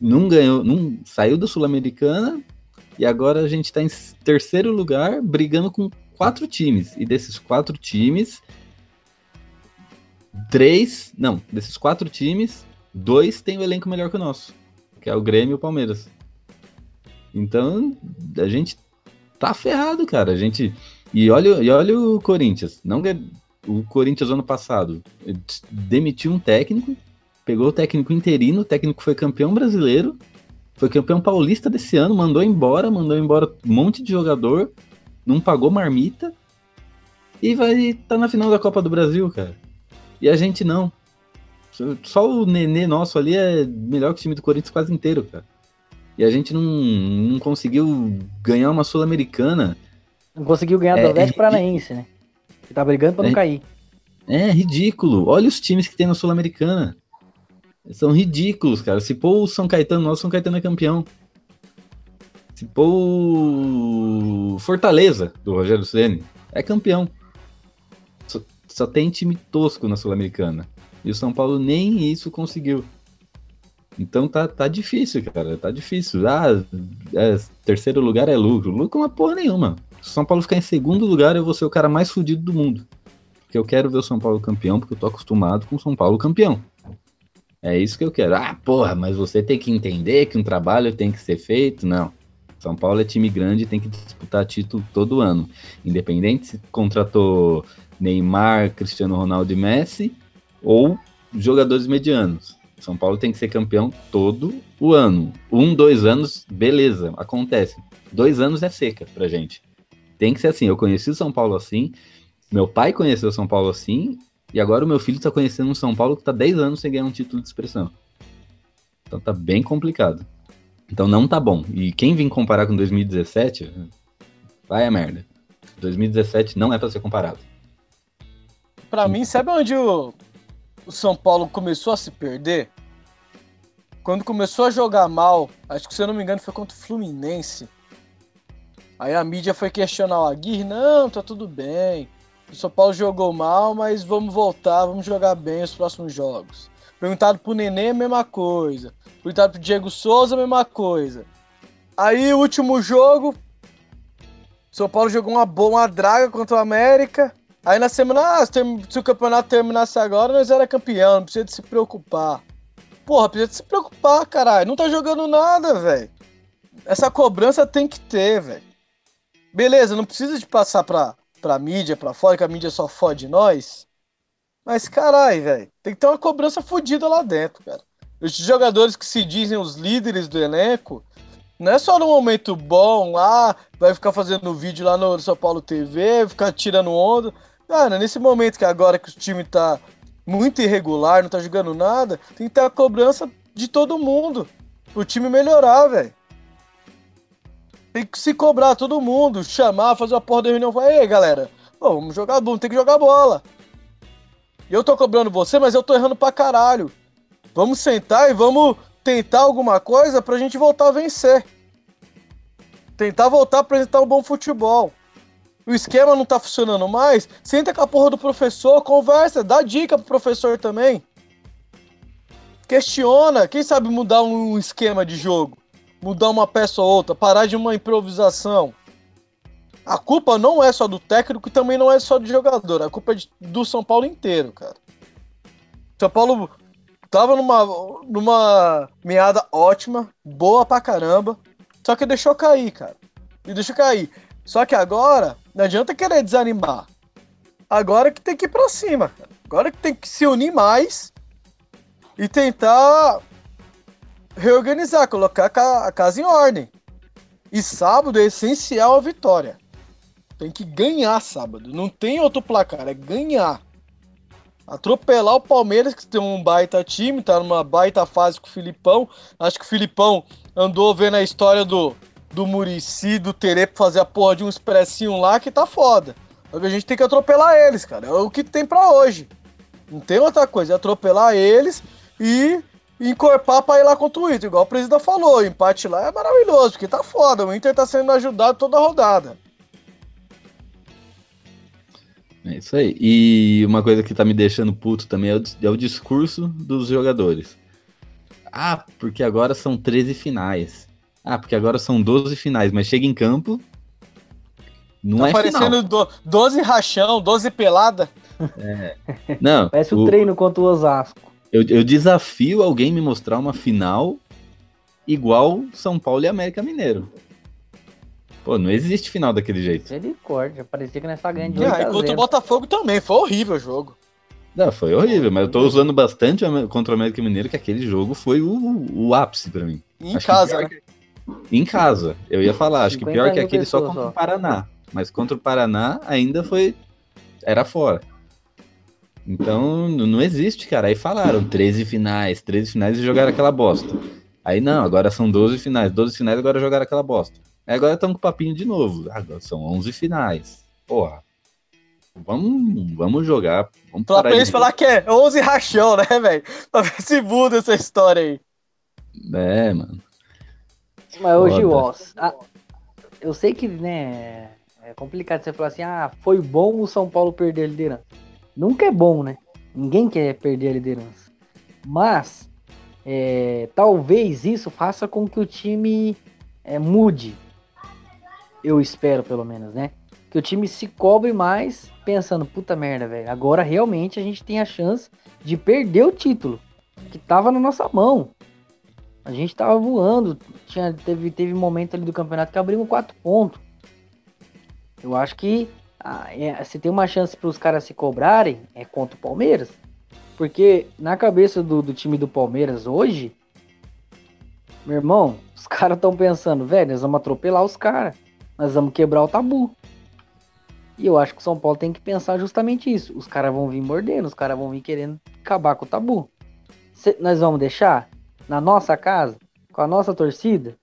Não ganhou, não saiu da Sul-Americana e agora a gente tá em terceiro lugar, brigando com quatro times. E desses quatro times, três, não, desses quatro times, dois têm o um elenco melhor que o nosso, que é o Grêmio e o Palmeiras. Então, a gente tá ferrado, cara. A gente. E olha, e olha o Corinthians. Não o Corinthians ano passado demitiu um técnico, pegou o técnico interino, o técnico foi campeão brasileiro, foi campeão paulista desse ano, mandou embora, mandou embora um monte de jogador, não pagou marmita e vai tá na final da Copa do Brasil, cara. E a gente não. Só o Nenê nosso ali é melhor que o time do Corinthians quase inteiro, cara. E a gente não, não conseguiu ganhar uma Sul-Americana. Não conseguiu ganhar do é, Atlético é, Paranaense, né? Que tá brigando pra não é, cair. É ridículo. Olha os times que tem na Sul-Americana. São ridículos, cara. Se pôr o São Caetano, nosso São Caetano é campeão. Se pôr o Fortaleza, do Rogério Ceni é campeão. Só, só tem time tosco na Sul-Americana. E o São Paulo nem isso conseguiu. Então tá, tá difícil, cara. Tá difícil. Ah, é, terceiro lugar é lucro. Lucro é uma porra nenhuma. Se o São Paulo ficar em segundo lugar, eu vou ser o cara mais fudido do mundo. Porque eu quero ver o São Paulo campeão, porque eu tô acostumado com o São Paulo campeão. É isso que eu quero. Ah, porra, mas você tem que entender que um trabalho tem que ser feito. Não. São Paulo é time grande tem que disputar título todo ano. Independente se contratou Neymar, Cristiano Ronaldo e Messi, ou jogadores medianos. São Paulo tem que ser campeão todo o ano. Um, dois anos, beleza, acontece. Dois anos é seca pra gente. Tem que ser assim. Eu conheci o São Paulo assim, meu pai conheceu o São Paulo assim, e agora o meu filho tá conhecendo um São Paulo que tá 10 anos sem ganhar um título de expressão. Então tá bem complicado. Então não tá bom. E quem vem comparar com 2017, vai a merda. 2017 não é para ser comparado. Para mim, sabe onde o, o São Paulo começou a se perder, quando começou a jogar mal, acho que se eu não me engano foi contra o Fluminense. Aí a mídia foi questionar o Aguirre, não, tá tudo bem. O São Paulo jogou mal, mas vamos voltar, vamos jogar bem os próximos jogos. Perguntado pro Nenê, mesma coisa. Perguntado pro Diego Souza, mesma coisa. Aí, último jogo, São Paulo jogou uma boa draga contra o América. Aí na semana, ah, se o campeonato terminasse agora, nós era campeão, não precisa de se preocupar. Porra, precisa de se preocupar, caralho. Não tá jogando nada, velho. Essa cobrança tem que ter, velho. Beleza, não precisa de passar pra, pra mídia, pra fora, que a mídia só fode nós. Mas, caralho, velho, tem que ter uma cobrança fodida lá dentro, cara. Os jogadores que se dizem os líderes do elenco, não é só no momento bom lá, vai ficar fazendo vídeo lá no São Paulo TV, ficar tirando onda. Cara, nesse momento que agora que o time tá muito irregular, não tá jogando nada, tem que ter a cobrança de todo mundo. O time melhorar, velho. Tem que se cobrar todo mundo, chamar, fazer uma porra de reunião. Falar, ei, galera, ô, vamos jogar, vamos ter que jogar bola. Eu tô cobrando você, mas eu tô errando pra caralho. Vamos sentar e vamos tentar alguma coisa pra gente voltar a vencer. Tentar voltar a apresentar um bom futebol. O esquema não tá funcionando mais, senta com a porra do professor, conversa, dá dica pro professor também. Questiona, quem sabe mudar um esquema de jogo, mudar uma peça ou outra, parar de uma improvisação. A culpa não é só do técnico e também não é só do jogador, a culpa é de- do São Paulo inteiro, cara. São Paulo tava numa, numa meada ótima, boa pra caramba, só que deixou cair, cara. E deixou cair. Só que agora, não adianta querer desanimar. Agora que tem que ir pra cima, cara. Agora que tem que se unir mais e tentar reorganizar, colocar a ca- a casa em ordem. E sábado é essencial a vitória. Tem que ganhar sábado. Não tem outro placar, é ganhar. Atropelar o Palmeiras, que tem um baita time, tá numa baita fase com o Filipão. Acho que o Filipão andou vendo a história do, do Murici, do Terê pra fazer a porra de um expressinho lá que tá foda. A gente tem que atropelar eles, cara. É o que tem pra hoje. Não tem outra coisa, é atropelar eles e encorpar pra ir lá contra o Inter. Igual o presidente falou, o empate lá é maravilhoso, porque tá foda. O Inter tá sendo ajudado toda a rodada. É isso aí. E uma coisa que tá me deixando puto também é o, é o discurso dos jogadores. Ah, porque agora são 13 finais. Ah, porque agora são 12 finais, mas chega em campo. Não tá é parecendo final. do- 12 rachão, 12 pelada. Não, Parece o o- treino contra o Osasco. Eu, eu desafio alguém me mostrar uma final igual São Paulo e América Mineiro. Pô, não existe final daquele jeito. Misericórdia, parecia que nós tá ganhando de 8 Ah, e a contra o 0. Botafogo também, foi horrível o jogo. Não, foi horrível, mas eu tô usando bastante contra o América Mineiro, que aquele jogo foi o, o ápice pra mim. Em Acho que casa, né? que- Em casa, eu ia falar, acho que 50 pior que aquele só contra só. o Paraná. Mas contra o Paraná ainda foi. Era fora. Então não existe, cara. Aí falaram 13 finais, 13 finais e jogaram aquela bosta. Aí não, agora são 12 finais, 12 finais agora jogaram aquela bosta. Aí agora estão com o papinho de novo. Agora são 11 finais. Porra. Vamos, vamos jogar. Vamos parar pra de- eles falar que é 11 rachão, né, velho? Pra ver se muda essa história aí. É, mano. Mas hoje, ó, a- eu sei que, né, é complicado você falar assim, ah, foi bom o São Paulo perder a liderança. Nunca é bom, né? Ninguém quer perder a liderança. Mas, é, talvez isso faça com que o time é, mude. Eu espero, pelo menos, né? Que o time se cobre mais, pensando, puta merda, velho, agora realmente a gente tem a chance de perder o título, que tava na nossa mão. A gente tava voando, tinha, teve, teve momento ali do campeonato que abrimos quatro pontos. Eu acho que ah, é, se tem uma chance para os caras se cobrarem, é contra o Palmeiras. Porque na cabeça do, do time do Palmeiras hoje, meu irmão, os caras estão pensando, velho, nós vamos atropelar os caras. Nós vamos quebrar o tabu. E eu acho que o São Paulo tem que pensar justamente isso. Os caras vão vir mordendo, os caras vão vir querendo acabar com o tabu. Nós vamos deixar? na nossa casa, com a nossa torcida?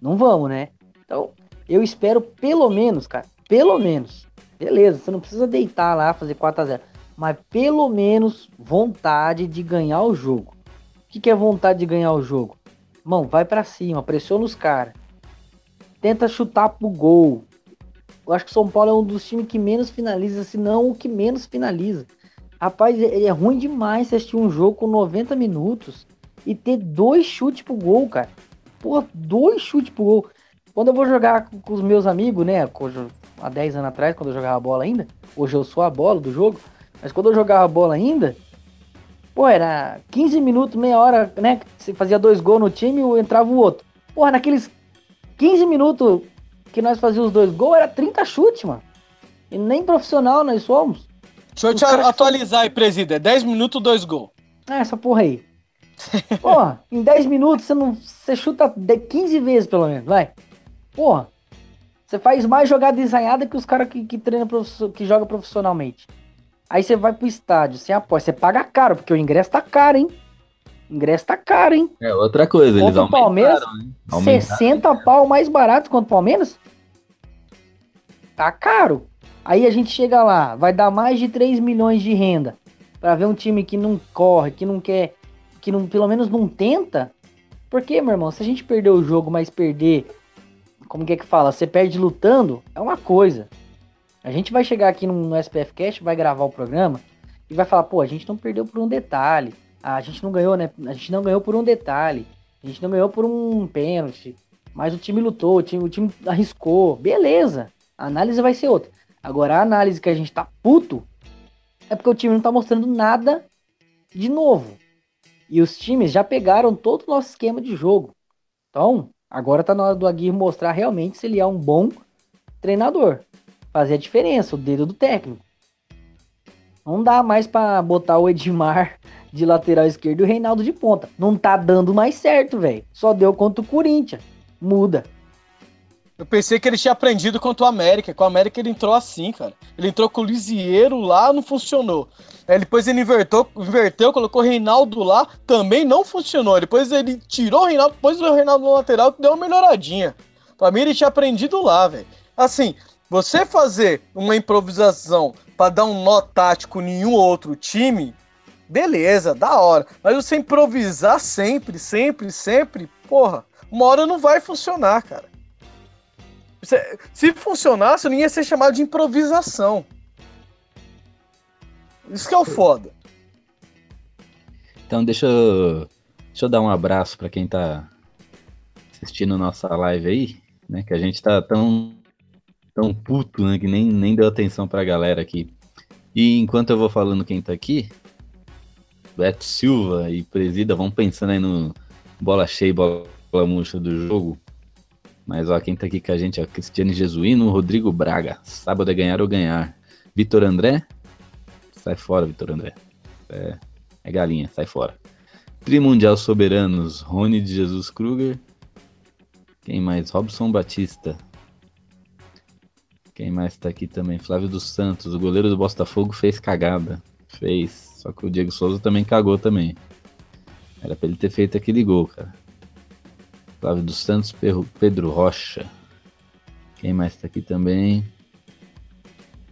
Não vamos, né? Então, eu espero pelo menos, cara, pelo menos. Beleza, você não precisa deitar lá, fazer 4 a 0 mas pelo menos vontade de ganhar o jogo. O que, que é vontade de ganhar o jogo? Mão, vai pra cima, pressiona os caras. Tenta chutar pro gol. Eu acho que o São Paulo é um dos times que menos finaliza, se não o que menos finaliza. Rapaz, é é ruim demais assistir um jogo com 90 minutos e ter dois chutes pro gol, cara. Pô, dois chutes pro gol. Quando eu vou jogar com, com os meus amigos, né? Há 10 anos atrás, quando eu jogava bola ainda. Hoje eu sou a bola do jogo. Mas quando eu jogava bola ainda, pô, era 15 minutos, meia hora, né? Você fazia dois gols no time e entrava o outro. Porra, naqueles 15 minutos que nós fazíamos os dois gols, era 30 chutes, mano. E nem profissional nós somos. Deixa eu te atualizar aí, presida. 10 minutos, 2 gols. Ah, essa porra aí. Porra, em 10 minutos você não. Você chuta de 15 vezes pelo menos, vai. Porra. Você faz mais jogada ensaiada que os caras que, que treinam que joga profissionalmente. Aí você vai pro estádio, você apoia, você paga caro, porque o ingresso tá caro, hein? ingresso tá caro, hein? É outra coisa, eles Contra o Palmeiras? Aumentaram. 60 pau mais barato quanto o Palmeiras? Tá caro. Aí a gente chega lá, vai dar mais de 3 milhões de renda pra ver um time que não corre, que não quer, que não, pelo menos não tenta. Porque, meu irmão, se a gente perder o jogo, mas perder, como que é que fala? Você perde lutando, é uma coisa. A gente vai chegar aqui no, no SPF Cast, vai gravar o programa e vai falar, pô, a gente não perdeu por um detalhe. A gente não ganhou, né? A gente não ganhou por um detalhe. A gente não ganhou por um pênalti. Mas o time lutou, o time, o time arriscou. Beleza. A análise vai ser outra. Agora, a análise que a gente tá puto é porque o time não tá mostrando nada de novo. E os times já pegaram todo o nosso esquema de jogo. Então, agora tá na hora do Aguirre mostrar realmente se ele é um bom treinador. Fazer a diferença, o dedo do técnico. Não dá mais pra botar o Edmar de lateral esquerdo e o Reinaldo de ponta. Não tá dando mais certo, velho. Só deu contra o Corinthians. Muda. Eu pensei que ele tinha aprendido contra o América. Com o América ele entrou assim, cara. Ele entrou com o Lisieiro lá, não funcionou. Aí depois ele invertou, inverteu, colocou o Reinaldo lá, também não funcionou. Depois ele tirou o Reinaldo, pôs o Reinaldo no lateral, que deu uma melhoradinha. Pra mim ele tinha aprendido lá, velho. Assim, você fazer uma improvisação pra dar um nó tático em nenhum outro time, beleza, da hora. Mas você improvisar sempre, sempre, sempre, porra, uma hora não vai funcionar, cara. Se funcionasse, não ia ser chamado de improvisação. Isso que é o foda. Então deixa eu, deixa eu dar um abraço pra quem tá assistindo nossa live aí, né? Que a gente tá tão, tão puto, né? Que nem, nem deu atenção pra galera aqui. E enquanto eu vou falando quem tá aqui, Beto Silva e Presida vão pensando aí no bola cheia e bola murcha do jogo. Mas ó, quem tá aqui com a gente é Cristiane Jesuíno, Rodrigo Braga. Sábado é ganhar ou ganhar. Vitor André. Sai fora, Vitor André. É, é galinha, sai fora. Trimundial Soberanos, Rony de Jesus Kruger. Quem mais? Robson Batista. Quem mais tá aqui também? Flávio dos Santos, o goleiro do Botafogo fez cagada. Fez. Só que o Diego Souza também cagou também. Era pra ele ter feito aquele gol, cara. Flávio dos Santos, Pedro Rocha. Quem mais tá aqui também?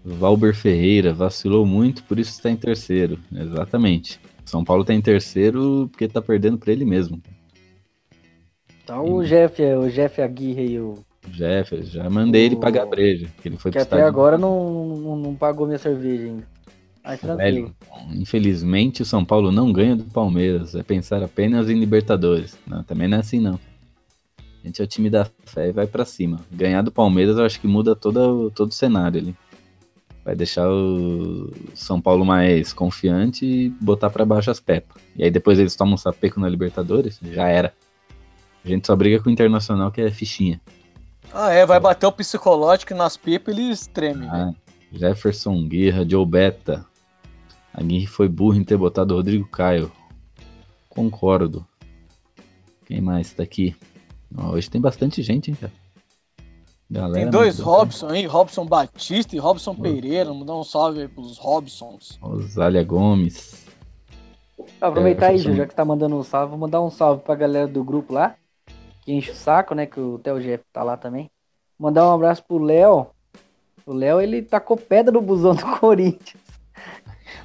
Valber Ferreira, vacilou muito, por isso está em terceiro. Exatamente. São Paulo tá em terceiro porque tá perdendo pra ele mesmo. Então o Jeff, o Jeff Aguirre e o. Jeff, já mandei ele pagar breja, que ele foi Que até agora não, não, não pagou minha cerveja ainda. Mas tranquilo. Velho, infelizmente o São Paulo não ganha do Palmeiras. É pensar apenas em Libertadores. Não, também não é assim não. A gente é o time da fé e vai pra cima. Ganhar do Palmeiras eu acho que muda todo, todo o cenário ali. Vai deixar o São Paulo mais confiante e botar pra baixo as pepas. E aí depois eles tomam um sapeco na Libertadores, já era. A gente só briga com o Internacional que é fichinha. Ah, é, vai bater o psicológico nas pipas e eles tremem. Ah, velho. Jefferson Guerra, Joe Beta. A Guerra foi burro em ter botado o Rodrigo Caio. Concordo. Quem mais tá aqui? Hoje tem bastante gente, hein, cara. Galera, Tem dois Robson aí, Robson Batista e Robson Pereira. Vamos dar um salve aí pros Robsons. Rosália Gomes. Aproveitar É, aí, já que tá mandando um salve, vou mandar um salve pra galera do grupo lá, que enche o saco, né? Que o Theo Jeff tá lá também. Mandar um abraço pro Léo. O Léo, ele tacou pedra no busão do Corinthians.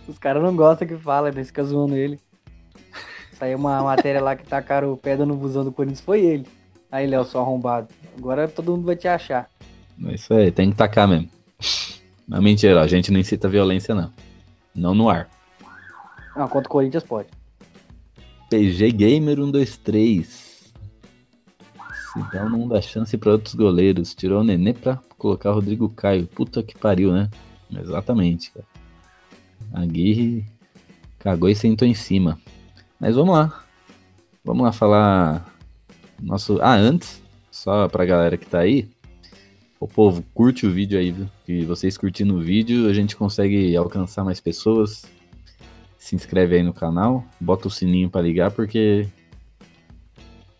Os caras não gostam que fala, eles ficam zoando ele. Saiu uma matéria lá que tacaram pedra no busão do Corinthians, foi ele. Aí, Léo, só arrombado. Agora todo mundo vai te achar. É isso aí, tem que tacar mesmo. Não, mentira, a gente não incita violência, não. Não no ar. Não, contra o Corinthians pode. PG Gamer 123. Sidão não dá chance pra outros goleiros. Tirou o Nenê pra colocar o Rodrigo Caio. Puta que pariu, né? Exatamente, cara. A Guirre cagou e sentou em cima. Mas vamos lá. Vamos lá falar. Nosso. Ah, antes, só pra galera que tá aí. O povo, curte o vídeo aí, viu? Que vocês curtindo o vídeo, a gente consegue alcançar mais pessoas. Se inscreve aí no canal, bota o sininho pra ligar, porque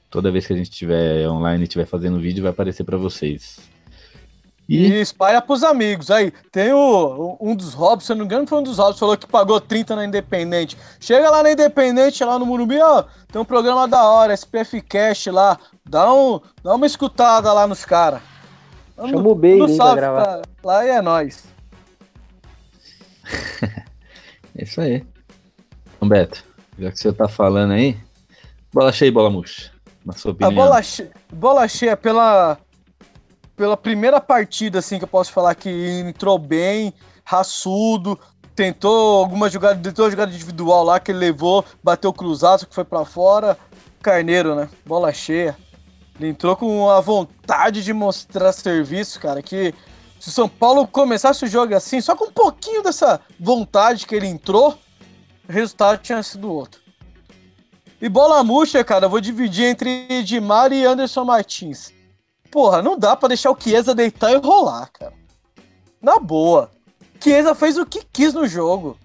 toda vez que a gente estiver online e estiver fazendo vídeo, vai aparecer pra vocês. E espalha pros amigos. Aí, tem o, um dos Robs, se eu não me engano, foi um dos Robs, falou que pagou 30 na Independente. Chega lá na Independente, lá no Morumbi, ó, tem um programa da hora, SPF Cash lá. Dá, um, dá uma escutada lá nos caras. Chama o aí pra gravar. Lá e é nóis. É isso aí. Então, Beto, já que você tá falando aí, bola cheia e bola murcha. Na sua A opinião. bola, che bola cheia pela, pela primeira partida, assim, que eu posso falar que entrou bem, raçudo, tentou alguma jogada, tentou uma jogada individual lá que ele levou, bateu cruzado, que foi pra fora. Carneiro, né? Bola cheia. Ele entrou com a vontade de mostrar serviço, cara, que se o São Paulo começasse o jogo assim, só com um pouquinho dessa vontade que ele entrou, o resultado tinha sido outro. E bola murcha, cara, eu vou dividir entre Edmar e Anderson Martins. Porra, não dá pra deixar o Chiesa deitar e rolar, cara. Na boa. Chiesa fez o que quis no jogo.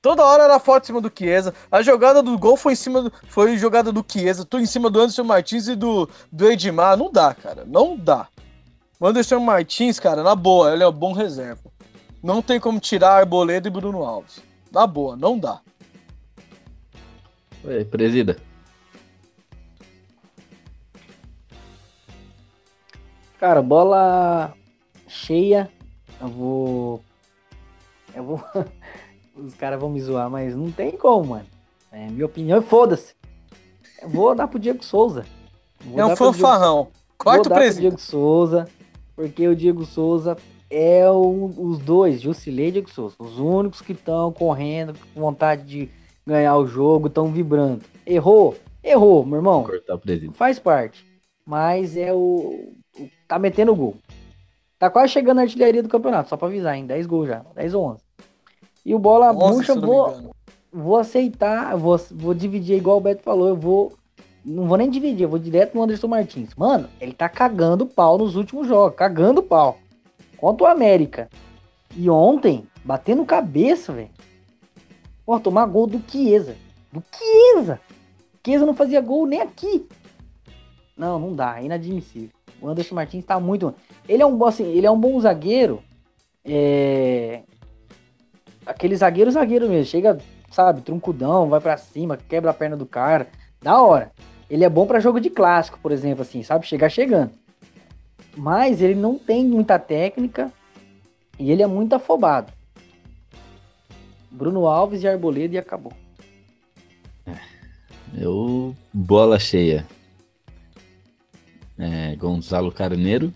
Toda hora era foto em cima do Chiesa. A jogada do gol foi em cima do, foi jogada do Chiesa. Tô em cima do Anderson Martins e do, do Edmar. Não dá, cara. Não dá. O Anderson Martins, cara, na boa, ele é um bom reserva. Não tem como tirar Arboleda e Bruno Alves. Na boa, não dá. Oi, presida. Cara, bola cheia. Eu vou. Eu vou. Os caras vão me zoar, mas não tem como, mano. É, minha opinião, foda-se. Eu vou dar pro Diego Souza. Vou É um Diego- fanfarrão. Quarto vou dar pro presidente. Diego Souza, porque o Diego Souza é o- os dois, Jusilei e Diego Souza, os únicos que estão correndo com vontade de ganhar o jogo, estão vibrando. Errou? Errou, meu irmão. Cortar o presida. Faz parte. Mas é o. Tá metendo gol. Tá quase chegando na artilharia do campeonato, só pra avisar, hein? 10 gols já. 10 ou 11. E o bola 11, murcha, vou, vou aceitar, vou, vou dividir igual o Beto falou, eu vou. Não vou nem dividir, eu vou direto no Anderson Martins. Mano, ele tá cagando pau nos últimos jogos, cagando pau. Contra o América. E ontem, batendo cabeça, velho. Pô, tomar gol do Chiesa. Do Chiesa. Chiesa não fazia gol nem aqui. Não, não dá, é inadmissível. O Anderson Martins tá muito. Ele é um, assim, ele é um bom zagueiro. É. Aquele zagueiro, zagueiro mesmo. Chega, sabe, truncudão, vai pra cima, quebra a perna do cara. Da hora. Ele é bom pra jogo de clássico, por exemplo, assim, sabe? Chegar chegando. Mas ele não tem muita técnica e ele é muito afobado. Bruno Alves e Arboleda e acabou. Eu, bola cheia. É, Gonzalo Carneiro.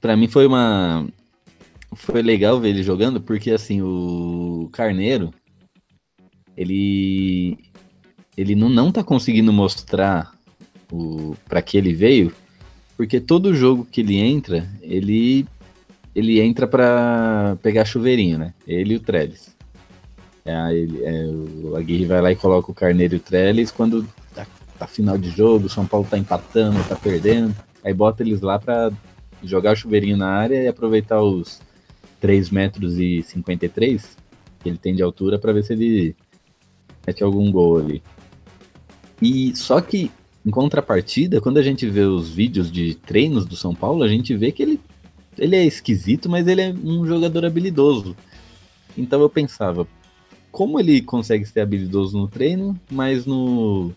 Pra mim foi uma. Foi legal ver ele jogando, porque assim, o Carneiro. Ele. Ele não, não tá conseguindo mostrar o para que ele veio, porque todo jogo que ele entra, ele. Ele entra pra pegar chuveirinho, né? Ele e o Trellis. É, ele- é, o Aguirre vai lá e coloca o Carneiro e o Trellis quando tá, final de jogo, o São Paulo tá empatando, tá perdendo. Aí bota eles lá pra jogar o chuveirinho na área e aproveitar os 3 metros e 53 que ele tem de altura pra ver se ele mete algum gol ali. E só que em contrapartida, quando a gente vê os vídeos de treinos do São Paulo, a gente vê que ele, ele é esquisito, mas ele é um jogador habilidoso. Então eu pensava, como ele consegue ser habilidoso no treino, mas no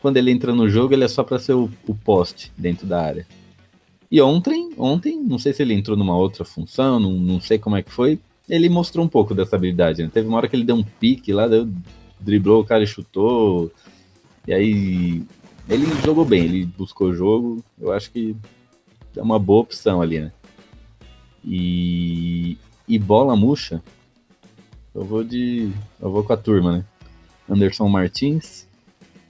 quando ele entra no jogo ele é só para ser o, o poste dentro da área. E ontem, ontem, não sei se ele entrou numa outra função, não, não sei como é que foi, ele mostrou um pouco dessa habilidade. Né? Teve uma hora que ele deu um pique lá, deu, driblou o cara e chutou. E aí ele jogou bem, ele buscou o jogo. Eu acho que é uma boa opção ali, né? E, e bola murcha, eu vou de. Eu vou com a turma, né? Anderson Martins.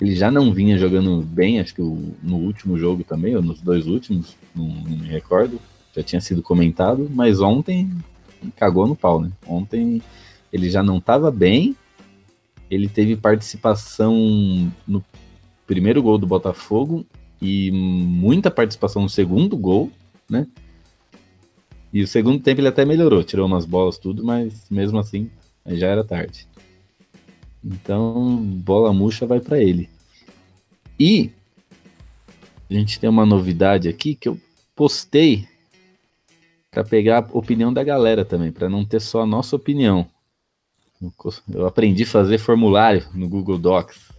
Ele já não vinha jogando bem, acho que no último jogo também, ou nos dois últimos, não, não me recordo. Já tinha sido comentado, mas ontem cagou no pau, né? Ontem ele já não estava bem. Ele teve participação no primeiro gol do Botafogo e muita participação no segundo gol, né? E o segundo tempo ele até melhorou, tirou umas bolas, tudo, mas mesmo assim já era tarde. Então, bola murcha vai para ele. E a gente tem uma novidade aqui que eu postei para pegar a opinião da galera também, para não ter só a nossa opinião. Eu aprendi a fazer formulário no Google Docs.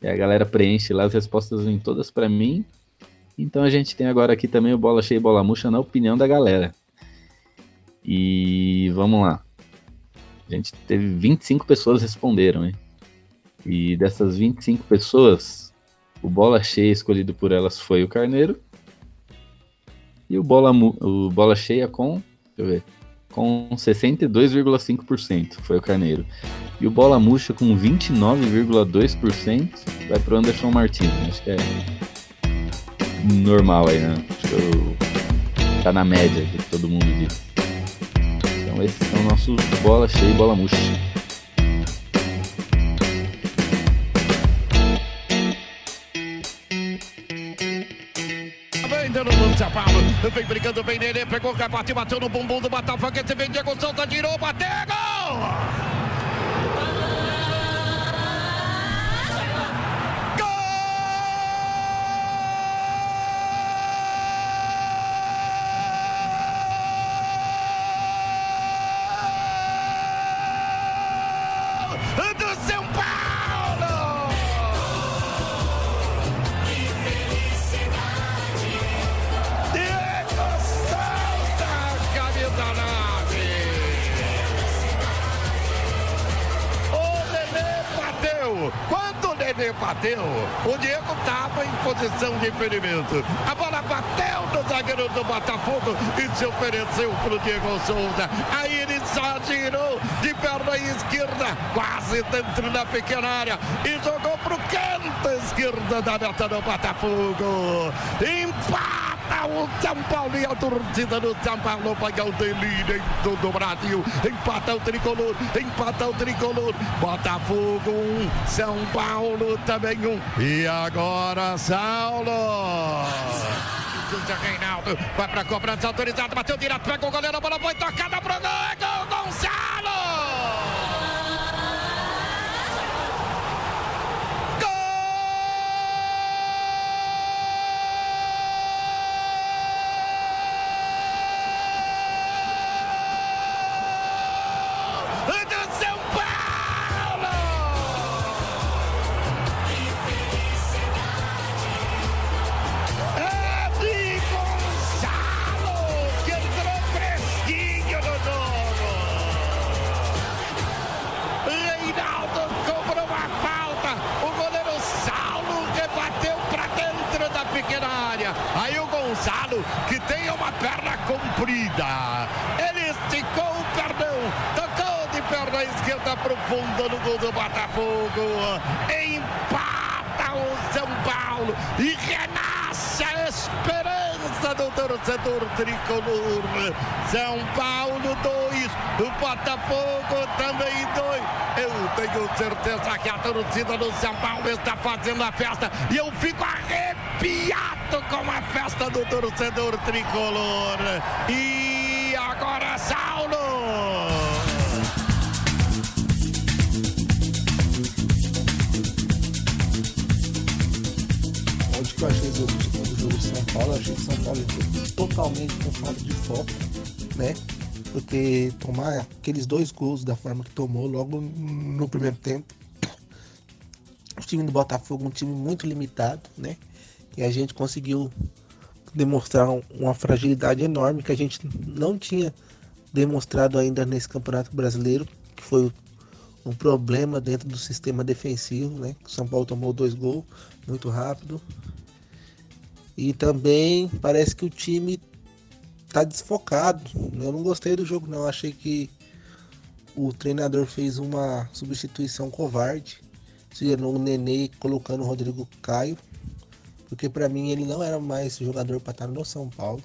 E a galera preenche lá as respostas em todas para mim. Então a gente tem agora aqui também o bola cheia e bola murcha na opinião da galera. E vamos lá. Gente teve 25 pessoas responderam, hein? E dessas 25 pessoas, o bola cheia escolhido por elas foi o Carneiro. E o bola, o bola cheia com, deixa eu ver, com 62,5% foi o Carneiro. E o bola murcha com 29,2% vai pro Anderson Martins. Acho que é normal aí, né? Acho que eu, tá na média que todo mundo diz. Então esses são nossos bola cheia e bola murcha. Vem brigando, vem Nenê, pegou, bateu, bateu no bumbum do Botafogo, esse vem Diego Souza, tirou, bateu, gol! Impedimento. A bola bateu no zagueiro do Botafogo e se ofereceu para o Diego Souza. Aí ele só girou de perna esquerda, quase dentro da pequena área e jogou para o canto esquerda da meta do Botafogo. Empate! O São Paulo e a torcida do São Paulo vai ao delírio em todo o Brasil. Empata o tricolor, empata o tricolor. Botafogo um, São Paulo também um. E agora Saulo. Reinaldo vai para a cobrança autorizada, bateu direto, pegou o goleiro, a bola foi tocada pro gol, é gol Gonçalo! Comprida. Ele esticou o perdão, tocou de perna esquerda profunda no gol do Botafogo. Empata o São Paulo e renasce a esperança do torcedor tricolor. São Paulo 2, o Botafogo também 2. Eu tenho certeza que a torcida do São Paulo está fazendo a festa e eu fico arrepiado com a festa do torcedor tricolor. E agora, Saulo! Onde que eu achei o jogo de São Paulo? Eu achei que São Paulo entrou totalmente com falta de foco, né? porque tomar aqueles dois gols da forma que tomou logo no primeiro tempo. O time do Botafogo um time muito limitado, né? E a gente conseguiu demonstrar uma fragilidade enorme que a gente não tinha demonstrado ainda nesse Campeonato Brasileiro, que foi um problema dentro do sistema defensivo, né? O São Paulo tomou dois gols muito rápido. E também parece que o time tá desfocado. Eu não gostei do jogo, não. Achei que o treinador fez uma substituição covarde, tirando o Nenê colocando o Rodrigo Caio, porque para mim ele não era mais jogador para estar no São Paulo.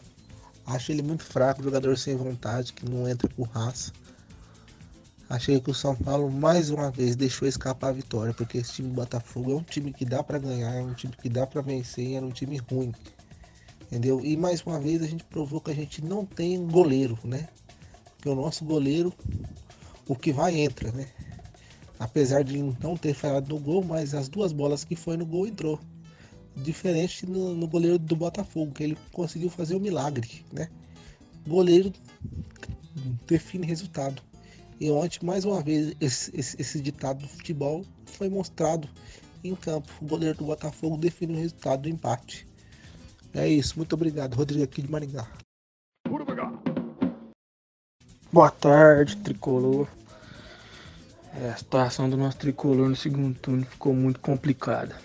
Acho ele muito fraco, jogador sem vontade, que não entra com raça. Achei que o São Paulo mais uma vez deixou escapar a vitória, porque esse time do Botafogo é um time que dá para ganhar, é um time que dá para vencer, era um time ruim. Entendeu? E mais uma vez a gente provou que a gente não tem goleiro, né? Porque o nosso goleiro, o que vai entra, né? Apesar de não ter falhado no gol, mas as duas bolas que foi no gol entrou. Diferente no, no goleiro do Botafogo, que ele conseguiu fazer o um milagre, né? goleiro define resultado. E ontem, mais uma vez, esse, esse, esse ditado do futebol foi mostrado em campo. O goleiro do Botafogo define o resultado do empate. É isso, muito obrigado. Rodrigo aqui de Maringá. Boa tarde, tricolor. É, a situação do nosso tricolor no segundo turno ficou muito complicada.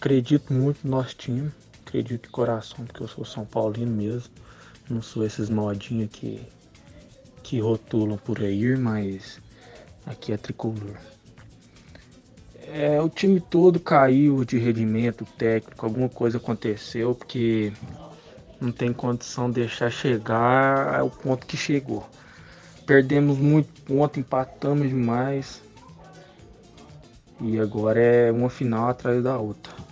Acredito muito no nosso time, acredito de coração, porque eu sou São Paulino mesmo. Não sou esses modinhos que, que rotulam por aí, mas aqui é tricolor. É, o time todo caiu de rendimento técnico, alguma coisa aconteceu, porque não tem condição de deixar chegar ao ponto que chegou. Perdemos muito ponto, empatamos demais. E agora é uma final atrás da outra.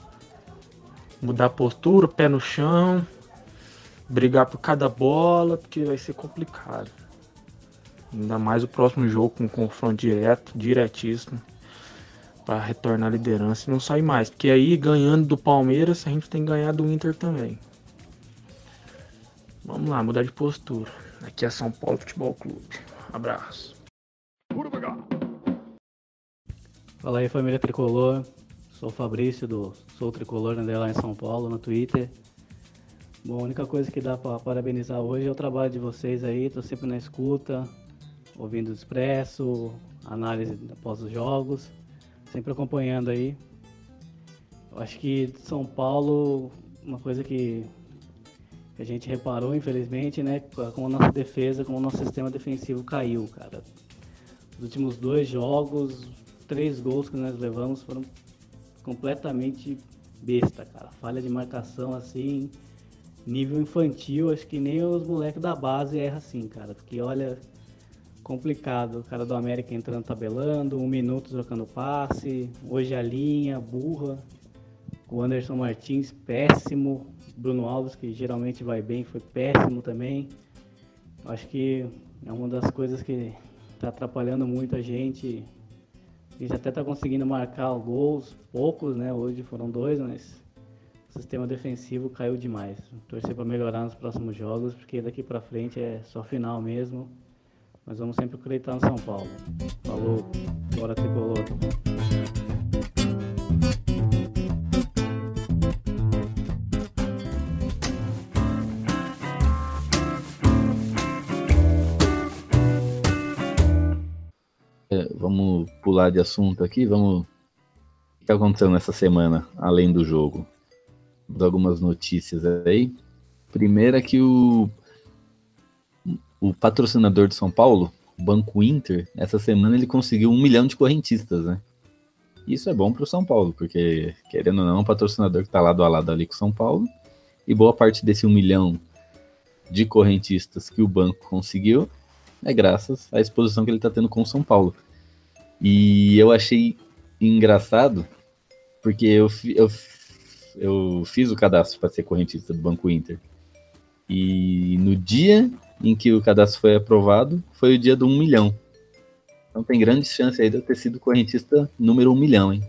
Mudar a postura, pé no chão, brigar por cada bola, porque vai ser complicado. Ainda mais o próximo jogo com um confronto direto, diretíssimo para retornar à liderança e não sair mais. Porque aí, ganhando do Palmeiras, a gente tem que ganhar do Inter também. Vamos lá, mudar de postura. Aqui é São Paulo Futebol Clube. Abraço. Fala aí, família Tricolor. Sou o Fabrício do Sou Tricolor né, lá em São Paulo, no Twitter. Bom, a única coisa que dá para parabenizar hoje é o trabalho de vocês aí. Tô sempre na escuta, ouvindo o expresso, análise após os jogos sempre acompanhando aí. Eu acho que São Paulo, uma coisa que a gente reparou, infelizmente, né, como a nossa defesa, como o nosso sistema defensivo caiu, cara. Os últimos dois jogos, três gols que nós levamos foram completamente besta, cara. Falha de marcação assim, nível infantil, acho que nem os moleques da base erram assim, cara. Porque olha, complicado. O cara do América entrando tabelando, um minuto trocando passe, hoje a linha, burra. O Anderson Martins, péssimo. Bruno Alves, que geralmente vai bem, foi péssimo também. Acho que é uma das coisas que está atrapalhando muito a gente. Gente até está conseguindo marcar gols, poucos, né? Hoje foram dois, mas o sistema defensivo caiu demais. Torcer para melhorar nos próximos jogos, porque daqui para frente é só final mesmo. Mas vamos sempre acreditar no São Paulo. Falou, bora tricolor. Vamos pular de assunto aqui, vamos. O que aconteceu nessa semana, além do jogo? Algumas notícias aí. Primeira que o o patrocinador de São Paulo, o Banco Inter, essa semana ele conseguiu um milhão de correntistas, né? Isso é bom para o São Paulo, porque, querendo ou não, é um patrocinador que está lado a lado ali com São Paulo, e boa parte desse um milhão de correntistas que o banco conseguiu é graças à exposição que ele está tendo com o São Paulo. E eu achei engraçado, porque eu, eu, eu fiz o cadastro para ser correntista do Banco Inter. E no dia em que o cadastro foi aprovado foi o dia do 1 milhão. Então tem grande chance aí de eu ter sido correntista número 1 milhão, hein?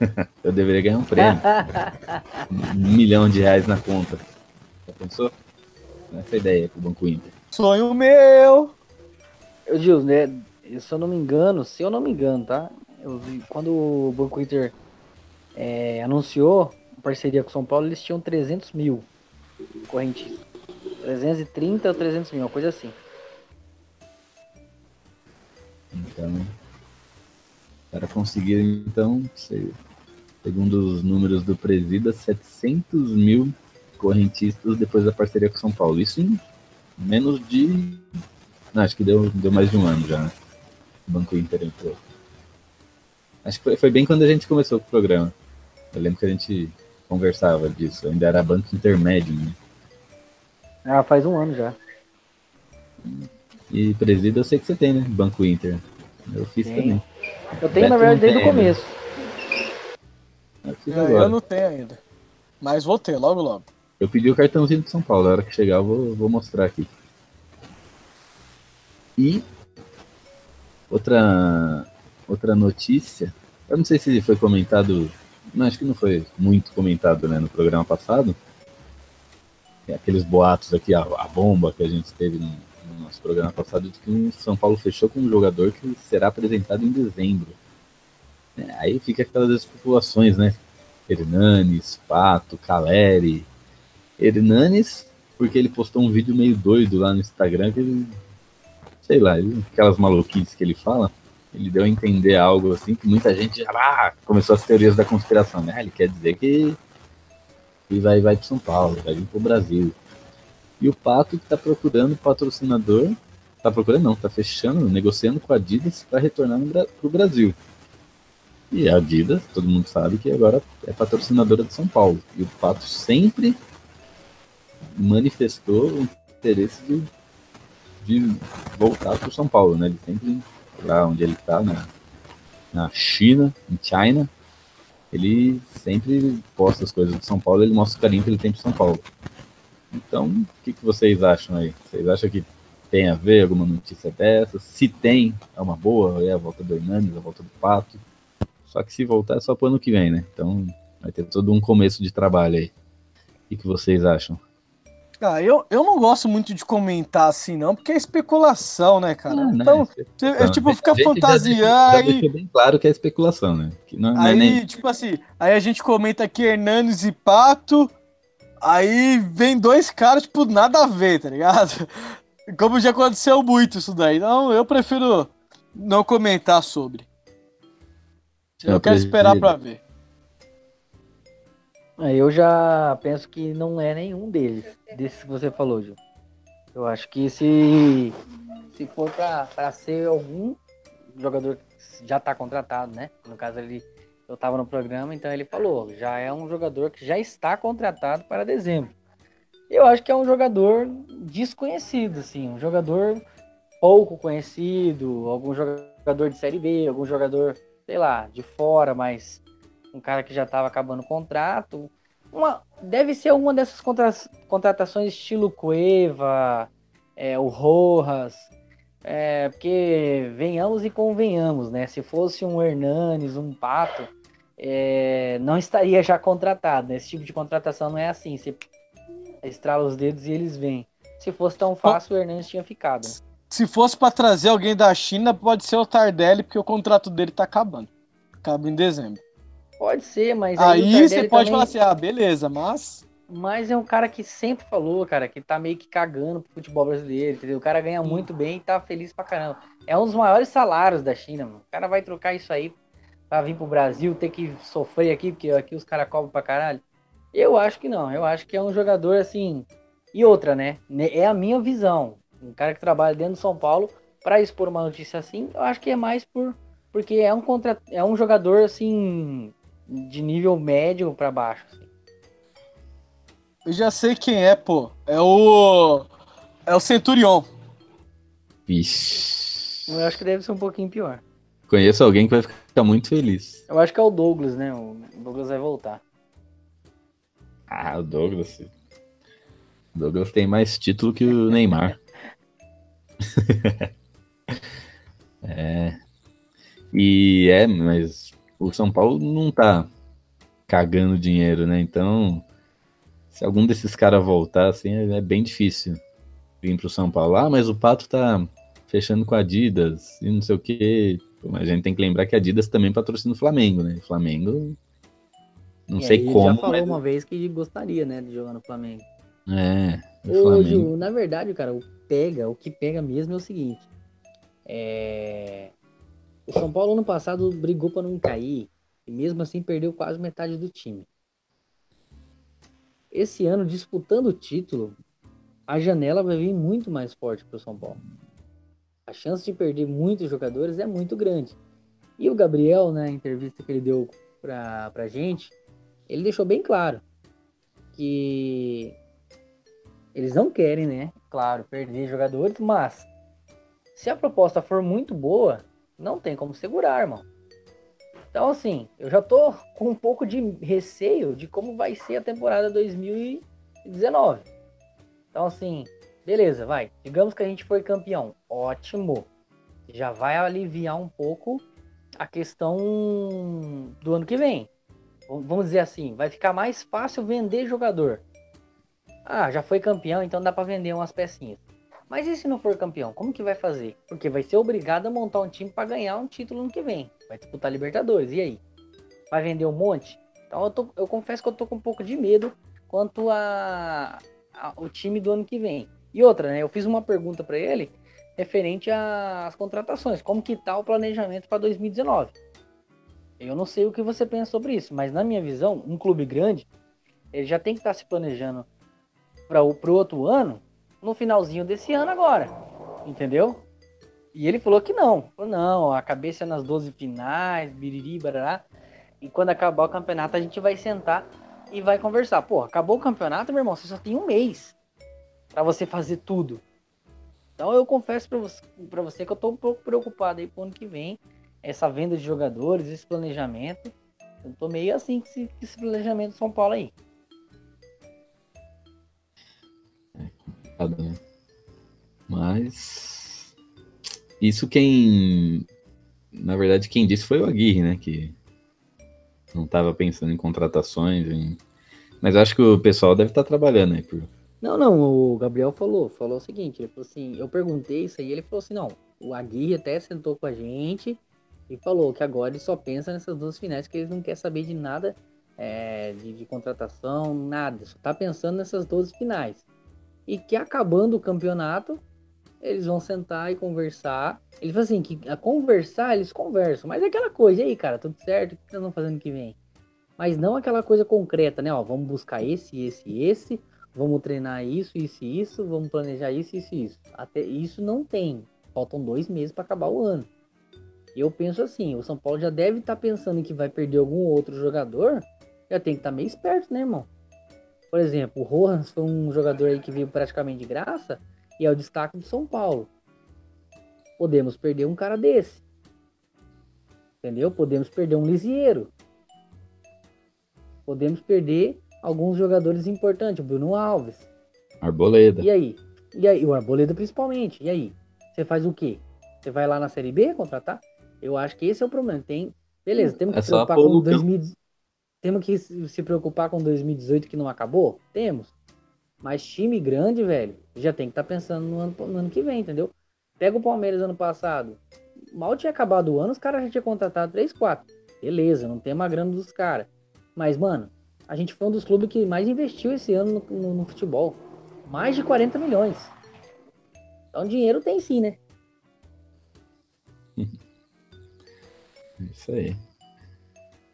eu deveria ganhar um prêmio. um milhão de reais na conta. Já pensou? Essa é ideia pro Banco Inter. Sonho meu! Eu Gils, né? Se eu não me engano, se eu não me engano, tá? Eu vi, quando o Banco Inter é, anunciou parceria com o São Paulo, eles tinham 300 mil correntistas. 330 ou 300 mil, uma coisa assim. Então, para conseguir, então, segundo os números do Presida, 700 mil correntistas depois da parceria com São Paulo. Isso em menos de. Não, acho que deu, deu mais de um ano já. Né? O Banco Inter entrou. Acho que foi, foi bem quando a gente começou o programa. Eu lembro que a gente conversava disso. ainda era banco intermédio, né? Ah, faz um ano já. E presídio eu sei que você tem, né? Banco Inter. Eu fiz Sim. também. Eu tenho, Beto na verdade, desde o começo. Eu, é, eu, não tenho ainda. Mas vou ter, logo, logo. Eu pedi o cartãozinho de São Paulo. A hora que chegar eu vou, vou mostrar aqui. E outra, outra notícia. Eu não sei se foi comentado. Não, acho que não foi muito comentado né, no programa passado aqueles boatos aqui, a, a, bomba que a gente teve no, no, nosso programa passado, de que o São Paulo fechou com um jogador que será apresentado em dezembro. É, aí fica aquelas especulações, né? Hernanes, Pato, Caleri. Hernanes, porque ele postou um vídeo meio doido lá no Instagram, que ele, sei lá, aquelas maluquices que ele fala, ele deu a entender algo assim, que muita gente já ah, começou as teorias da conspiração, né? Ele quer dizer que e vai, vai para São Paulo, vai vir para o Brasil. E o Pato que está procurando patrocinador, está procurando não, está fechando, negociando com a Adidas para retornar para o Brasil. E a Adidas, todo mundo sabe que agora é patrocinadora de São Paulo. E o Pato sempre manifestou o interesse de, de voltar para o São Paulo, né? Ele sempre, lá onde ele está, na, na China, em China, ele sempre posta as coisas de São Paulo, ele mostra o carinho que ele tem de São Paulo. Então, o que, que vocês acham aí? Vocês acham que tem a ver alguma notícia dessa? Se tem, é uma boa, é a volta do Hernandes, a volta do Pato. Só que se voltar é só pro ano que vem, né? Então vai ter todo um começo de trabalho aí. O que, que vocês acham? Ah, eu, eu não gosto muito de comentar assim, não, porque é especulação, né, cara? Ah, então, é, tipo, fica fantasiando. Já, já bem claro que é especulação, né? Que não, aí, não é nem... tipo assim, aí a gente comenta aqui Hernanes e Pato, aí vem dois caras, tipo, nada a ver, tá ligado? Como já aconteceu muito isso daí. Então, eu prefiro não comentar sobre. Eu, eu quero esperar pra ver. É, eu já penso que não é nenhum deles, desses que você falou, Gil. Eu acho que se, se for para ser algum jogador que já está contratado, né? No caso, ele, eu estava no programa, então ele falou, já é um jogador que já está contratado para dezembro. Eu acho que é um jogador desconhecido, assim, um jogador pouco conhecido, algum jogador de Série B, algum jogador, sei lá, de fora, mas um cara que já estava acabando o contrato. Uma, deve ser uma dessas contra, contratações estilo Cueva, é, o Rojas, é, porque venhamos e convenhamos, né? Se fosse um Hernanes, um Pato, é, não estaria já contratado. Né? Esse tipo de contratação não é assim. Você estrala os dedos e eles vêm. Se fosse tão fácil, o Hernanes tinha ficado. Se fosse para trazer alguém da China, pode ser o Tardelli, porque o contrato dele tá acabando. Acaba em dezembro. Pode ser, mas aí, aí você pode também... falar assim, ah, beleza, mas mas é um cara que sempre falou, cara, que tá meio que cagando pro futebol brasileiro, entendeu? O cara ganha muito bem e tá feliz pra caramba. É um dos maiores salários da China, mano. O cara vai trocar isso aí pra vir pro Brasil, ter que sofrer aqui, porque aqui os caras cobram pra caralho. Eu acho que não. Eu acho que é um jogador assim. E outra, né? É a minha visão. Um cara que trabalha dentro do São Paulo, para expor uma notícia assim, eu acho que é mais por. Porque é um, contra... é um jogador assim de nível médio para baixo. Assim. Eu já sei quem é, pô. É o. É o Centurion. Vixe. Eu acho que deve ser um pouquinho pior. Conheço alguém que vai ficar muito feliz. Eu acho que é o Douglas, né? O Douglas vai voltar. Ah, o Douglas. O Douglas tem mais título que o Neymar. é. E é, mas o São Paulo não tá cagando dinheiro, né? Então, se algum desses caras voltar, assim, é bem difícil vir pro São Paulo. Ah, mas o Pato tá fechando com a Adidas e não sei o que. Mas a gente tem que lembrar que a Adidas também patrocina o Flamengo, né? O Flamengo. Não sei aí, como. Ele já falou mas... uma vez que gostaria, né, de jogar no Flamengo. É. Ô, Ju, na verdade, cara, o pega, o que pega mesmo é o seguinte. É... O São Paulo ano passado brigou para não cair e mesmo assim perdeu quase metade do time. Esse ano, disputando o título, a janela vai vir muito mais forte para o São Paulo. A chance de perder muitos jogadores é muito grande. E o Gabriel, na entrevista que ele deu para a gente, ele deixou bem claro que eles não querem, né? Claro, perder jogadores, mas se a proposta for muito boa, não tem como segurar, irmão. Então, assim, eu já tô com um pouco de receio de como vai ser a temporada 2019. Então, assim, beleza, vai. Digamos que a gente foi campeão. Ótimo. Já vai aliviar um pouco a questão do ano que vem. Vamos dizer assim, vai ficar mais fácil vender jogador. Ah, já foi campeão, então dá pra vender umas pecinhas. Mas e se não for campeão? Como que vai fazer? Porque vai ser obrigado a montar um time pra ganhar um título no que vem. Vai disputar Libertadores. E aí? Vai vender um monte? Então eu, tô- eu confesso que eu tô com um pouco de medo quanto a, a- o time do ano que vem. E outra, né? Eu fiz uma pergunta pra ele referente às contratações. Como que tá o planejamento para 2019? Eu não sei o que você pensa sobre isso, mas na minha visão, um clube grande, ele já tem que estar se planejando para o outro ano, no finalzinho desse ano agora, entendeu? E ele falou que não, falou, não, a cabeça é nas 12 finais, biriri, barará, e quando acabar o campeonato a gente vai sentar e vai conversar. Pô, acabou o campeonato, meu irmão, você só tem um mês para você fazer tudo. Então eu confesso para você, pra você que eu tô um pouco preocupado aí pro ano que vem, essa venda de jogadores, esse planejamento. Eu tô meio assim com esse, esse planejamento de São Paulo aí. Complicado, né? Mas isso quem na verdade quem disse foi o Aguirre, né, que não estava pensando em contratações, em- mas acho que o pessoal deve estar trabalhando aí por Não, não, o Gabriel falou, falou o seguinte, ele falou assim, eu perguntei isso aí, ele falou assim, não, o Aguirre até sentou com a gente e falou que agora ele só pensa nessas duas finais, que ele não quer saber de nada é, de, de contratação, nada, só tá pensando nessas 12 finais. E que acabando o campeonato, eles vão sentar e conversar. Ele falou assim, que a conversar, eles conversam, mas é aquela coisa, aí, cara, tudo certo, o que nós vamos fazendo que vem? Mas não aquela coisa concreta, né? Ó, vamos buscar esse, esse, esse, vamos treinar isso, isso isso, vamos planejar isso, isso isso. Até isso não tem. Faltam dois meses para acabar o ano. E eu penso assim, o São Paulo já deve estar pensando que vai perder algum outro jogador, já tem que estar meio esperto, né, irmão? Por exemplo, o Rojas foi um jogador aí que veio praticamente de graça e é o destaque do São Paulo. Podemos perder um cara desse. Entendeu? Podemos perder um Lisieiro. Podemos perder alguns jogadores importantes, o Bruno Alves. Arboleda. E aí? E aí? O Arboleda principalmente. E aí? Você faz o quê? Você vai lá na Série B contratar? Eu acho que esse é o problema. Tem... Beleza, temos que É preocupar com Lucão. 2000... Temos que se preocupar com 2018 que não acabou? Temos. Mas time grande, velho, já tem que estar pensando no ano, no ano que vem, entendeu? Pega o Palmeiras ano passado. Mal tinha acabado o ano, os caras já tinham contratado 3, 4. Beleza, não tem uma grana dos caras. Mas, mano, a gente foi um dos clubes que mais investiu esse ano no, no- no futebol. Mais de 40 milhões. Então dinheiro tem sim, né? É Isso aí.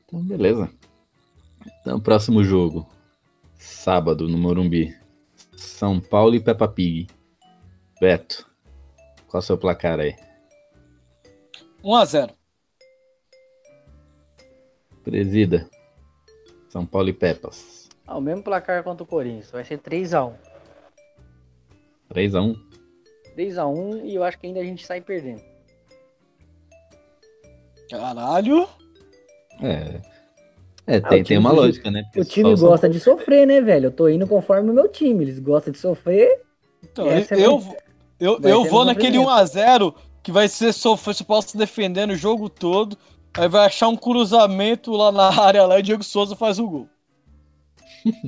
Então, beleza. Então, próximo jogo. Sábado, no Morumbi. São Paulo e Peppa Pig. Beto, qual é o seu placar aí? 1x0. Presida. São Paulo e Pepas. Ah, o mesmo placar contra o Corinthians. Vai ser 3x1. 3x1. 3x1 e eu acho que ainda a gente sai perdendo. Caralho. É. É, Ah, tem, tem time uma lógica, né? O Porque time o gosta de sofrer, né, velho? Eu tô indo conforme o meu time. Eles gostam de sofrer. Então, eu, é eu, eu, eu vou naquele sofrimento. 1x0 que vai ser sofrer, São se defendendo o jogo todo. Aí vai achar um cruzamento lá na área lá e o Diego Souza faz o gol.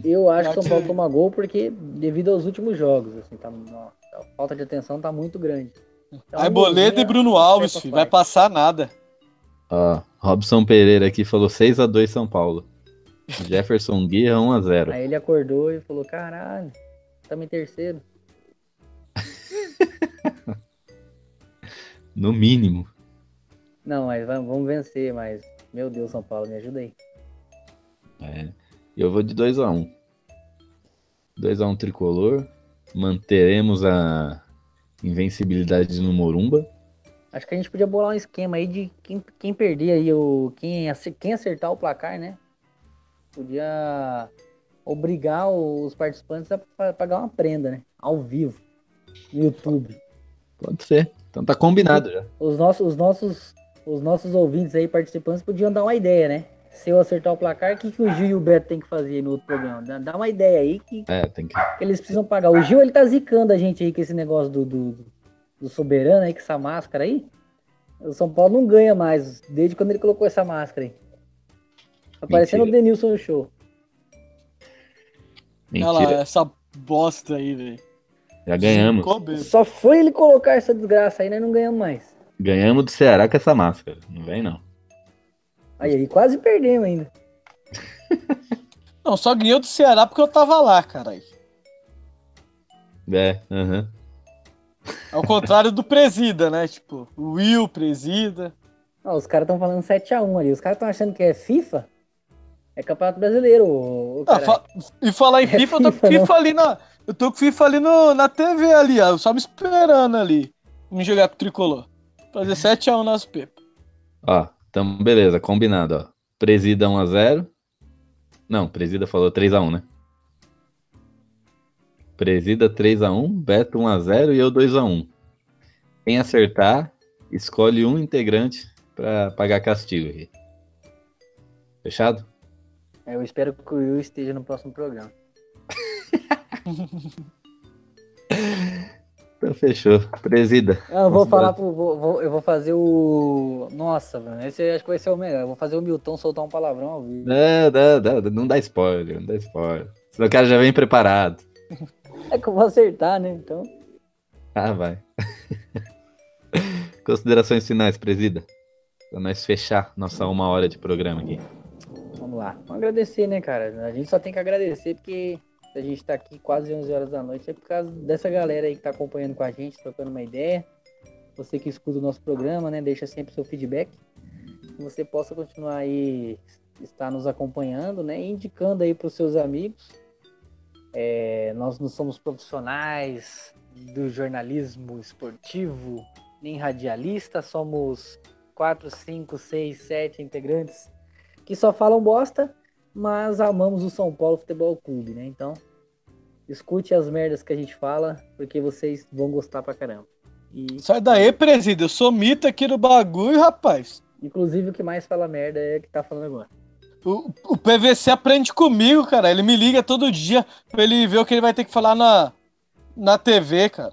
Eu acho que o São Paulo toma gol porque, devido aos últimos jogos, assim, tá, a falta de atenção tá muito grande. Então, Aí Boleta e Bruno Alves, filho, vai passar nada. Ó, Robson Pereira aqui falou 6x2 São Paulo. Jefferson Guerra 1x0. Aí ele acordou e falou: caralho, estamos em terceiro. No mínimo. Não, mas vamos, vamos vencer, mas. Meu Deus, São Paulo, me ajuda aí. É. Eu vou de 2x1. 2x1 tricolor. Manteremos a invencibilidade no Morumba. Acho que a gente podia bolar um esquema aí de quem, quem perder aí, o, quem, quem acertar o placar, né? Podia obrigar os participantes a pa- pagar uma prenda, né? Ao vivo. No YouTube. Pode ser. Então tá combinado já. Os nossos, os nossos, os nossos ouvintes aí, participantes, podiam dar uma ideia, né? Se eu acertar o placar, o que, que o Gil e o Beto tem que fazer aí no outro programa? Dá, dá uma ideia aí que, É, que. que eles precisam pagar. O Gil, ele tá zicando a gente aí com esse negócio do, do, do soberano aí, com essa máscara aí. O São Paulo não ganha mais, desde quando ele colocou essa máscara aí. Tá parecendo o Mentira. Denilson no show. Olha lá, Mentira. essa, bosta aí, velho. Já ganhamos. Só foi ele colocar essa desgraça aí, nós não ganhamos mais. Ganhamos do Ceará com essa máscara. Não vem, não. Aí, aí quase perdemos ainda. Não, só ganhou do Ceará porque eu tava lá, caralho. É, aham. Ao contrário do Presida, né? Tipo, o Will, Presida. Ah, os caras estão falando 7x1 ali. Os caras estão achando que é FIFA? É Campeonato Brasileiro. ô- Ah, fa- e falar em É FIFA, eu tô com FIFA. FIFA ali na. Eu tô com FIFA ali no, na TV ali, ó. Só me esperando ali. Me jogar pro tricolor. Fazer 7x1 nas pepas. Ó, então beleza, combinado, ó. Presida 1x0. Não, Presida falou 3x1, né? Presida 3x1, Beto 1x0 e eu 2x1. Quem acertar, escolhe um integrante pra pagar castigo. Fechado? É, Eu espero que o Will esteja no próximo programa. Então fechou. Presida. Ah, eu vou falar pro. Vou, eu vou fazer o. Nossa, mano. Esse acho que vai ser o melhor. Eu vou fazer o Milton soltar um palavrão ao vivo. Não, não, não, não dá spoiler, não dá spoiler. Senão o cara já vem preparado. É que eu vou acertar, né? Então. Ah, vai. Considerações finais, presida. Pra nós fechar nossa uma hora de programa aqui. Vamos lá. Vamos agradecer, né, cara? A gente só tem que agradecer porque a gente tá aqui quase 11 horas da noite é por causa dessa galera aí que tá acompanhando com a gente, trocando uma ideia. Você que escuta o nosso programa, né? Deixa sempre seu feedback. Que você possa continuar aí, estar nos acompanhando, né? Indicando aí pros seus amigos. É, nós não somos profissionais do jornalismo esportivo, nem radialistas, somos quatro, cinco, seis, sete integrantes que só falam bosta, mas amamos o São Paulo Futebol Clube, né? Então, escute as merdas que a gente fala, porque vocês vão gostar pra caramba. E, Sai daí, presida. Eu sou mito aqui no bagulho, rapaz. inclusive, o que mais fala merda é que tá falando agora. O, o PVC aprende comigo, cara. Ele me liga todo dia pra ele ver o que ele vai ter que falar na, na TV, cara.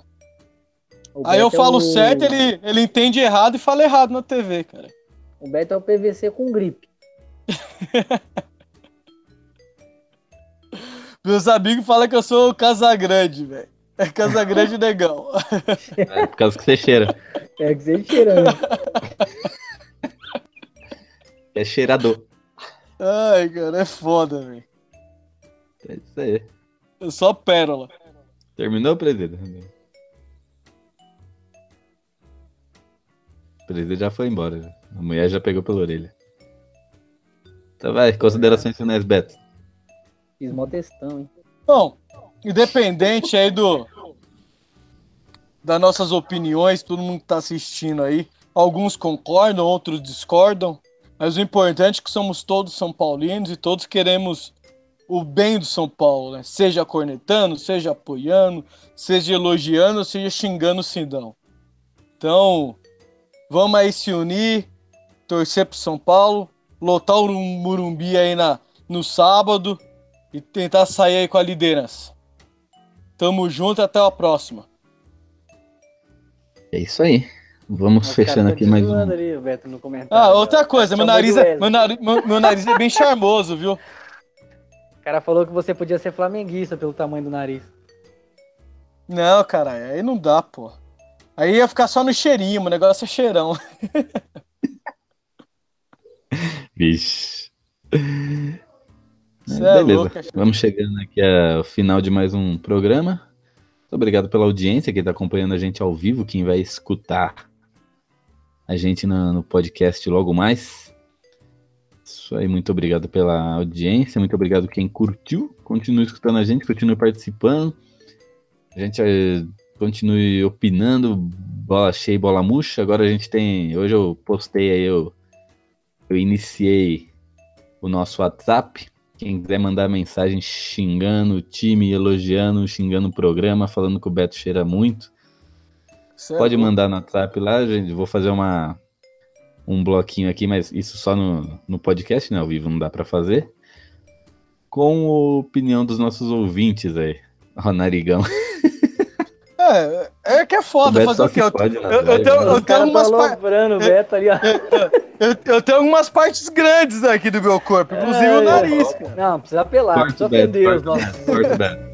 O Aí eu Beto é falo o- certo, ele, ele entende errado e fala errado na TV, cara. O Beto é o PVC com gripe. Meus amigos falam que eu sou o Casagrande, velho. É Casagrande negão. É, por causa que você cheira. É que você cheira, né? É cheirador. Ai, cara, é foda, velho. É isso aí. Eu sou a pérola. Terminou, presida? O presida já foi embora. já. A mulher já pegou pela orelha. Então vai, considerações finais, Beto. Fiz mó textão, hein? Bom, independente aí do das nossas opiniões, todo mundo que tá assistindo aí, alguns concordam, outros discordam, mas o importante é que somos todos são paulinos e todos queremos o bem do São Paulo, né? Seja cornetando, seja apoiando, seja elogiando, seja xingando o Sindão. Então, vamos aí se unir, torcer pro São Paulo, lotar o Murumbi aí na, no sábado e tentar sair aí com a liderança. Tamo junto, até a próxima. É isso aí. Vamos Os fechando aqui mais um. ali, Beto, no comentário. Ah, outra coisa, meu nariz, é, meu, nariz, meu, meu nariz é bem charmoso, viu? O cara falou que você podia ser flamenguista pelo tamanho do nariz. Não, caralho, aí não dá, pô. Aí ia ficar só no cheirinho, o negócio é cheirão. Vixe. Cê É, é beleza. acho- Vamos chegando aqui ao final de mais um programa. Muito obrigado pela audiência, quem está acompanhando a gente ao vivo, quem vai escutar a gente na- no podcast logo mais. Isso aí, muito obrigado pela audiência, muito obrigado quem curtiu. Continue escutando a gente, continue participando. A gente eh, continue opinando, bola cheia, bola murcha. Agora a gente tem. Hoje eu postei aí, eu, eu iniciei o nosso WhatsApp. Quem quiser mandar mensagem xingando o time, elogiando, xingando o programa, falando que o Beto cheira muito, Cê é pode mandar no WhatsApp lá, gente. Vou fazer uma um bloquinho aqui, mas isso só no, no podcast, né? Ao vivo não dá pra fazer. Com a opinião dos nossos ouvintes aí. Ó, narigão. É, é que é O foda fazer o quê? se Eu, eu, eu live, tenho, eu tenho algumas tão par- aloprando o Beto ali, ó. eu, eu tenho algumas partes grandes aqui do meu corpo, inclusive o É, nariz, cara. Não, precisa apelar, Corta precisa o ofender os o nossos. O Beto.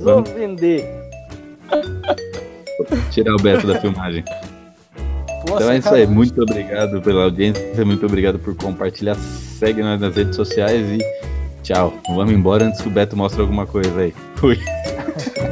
Vou vender. Tirar o Beto da filmagem. Pô, Então é isso aí. Muito obrigado pela audiência. Muito obrigado por compartilhar. Segue nós nas redes sociais e tchau. Vamos embora antes que o Beto mostre alguma coisa aí. Fui.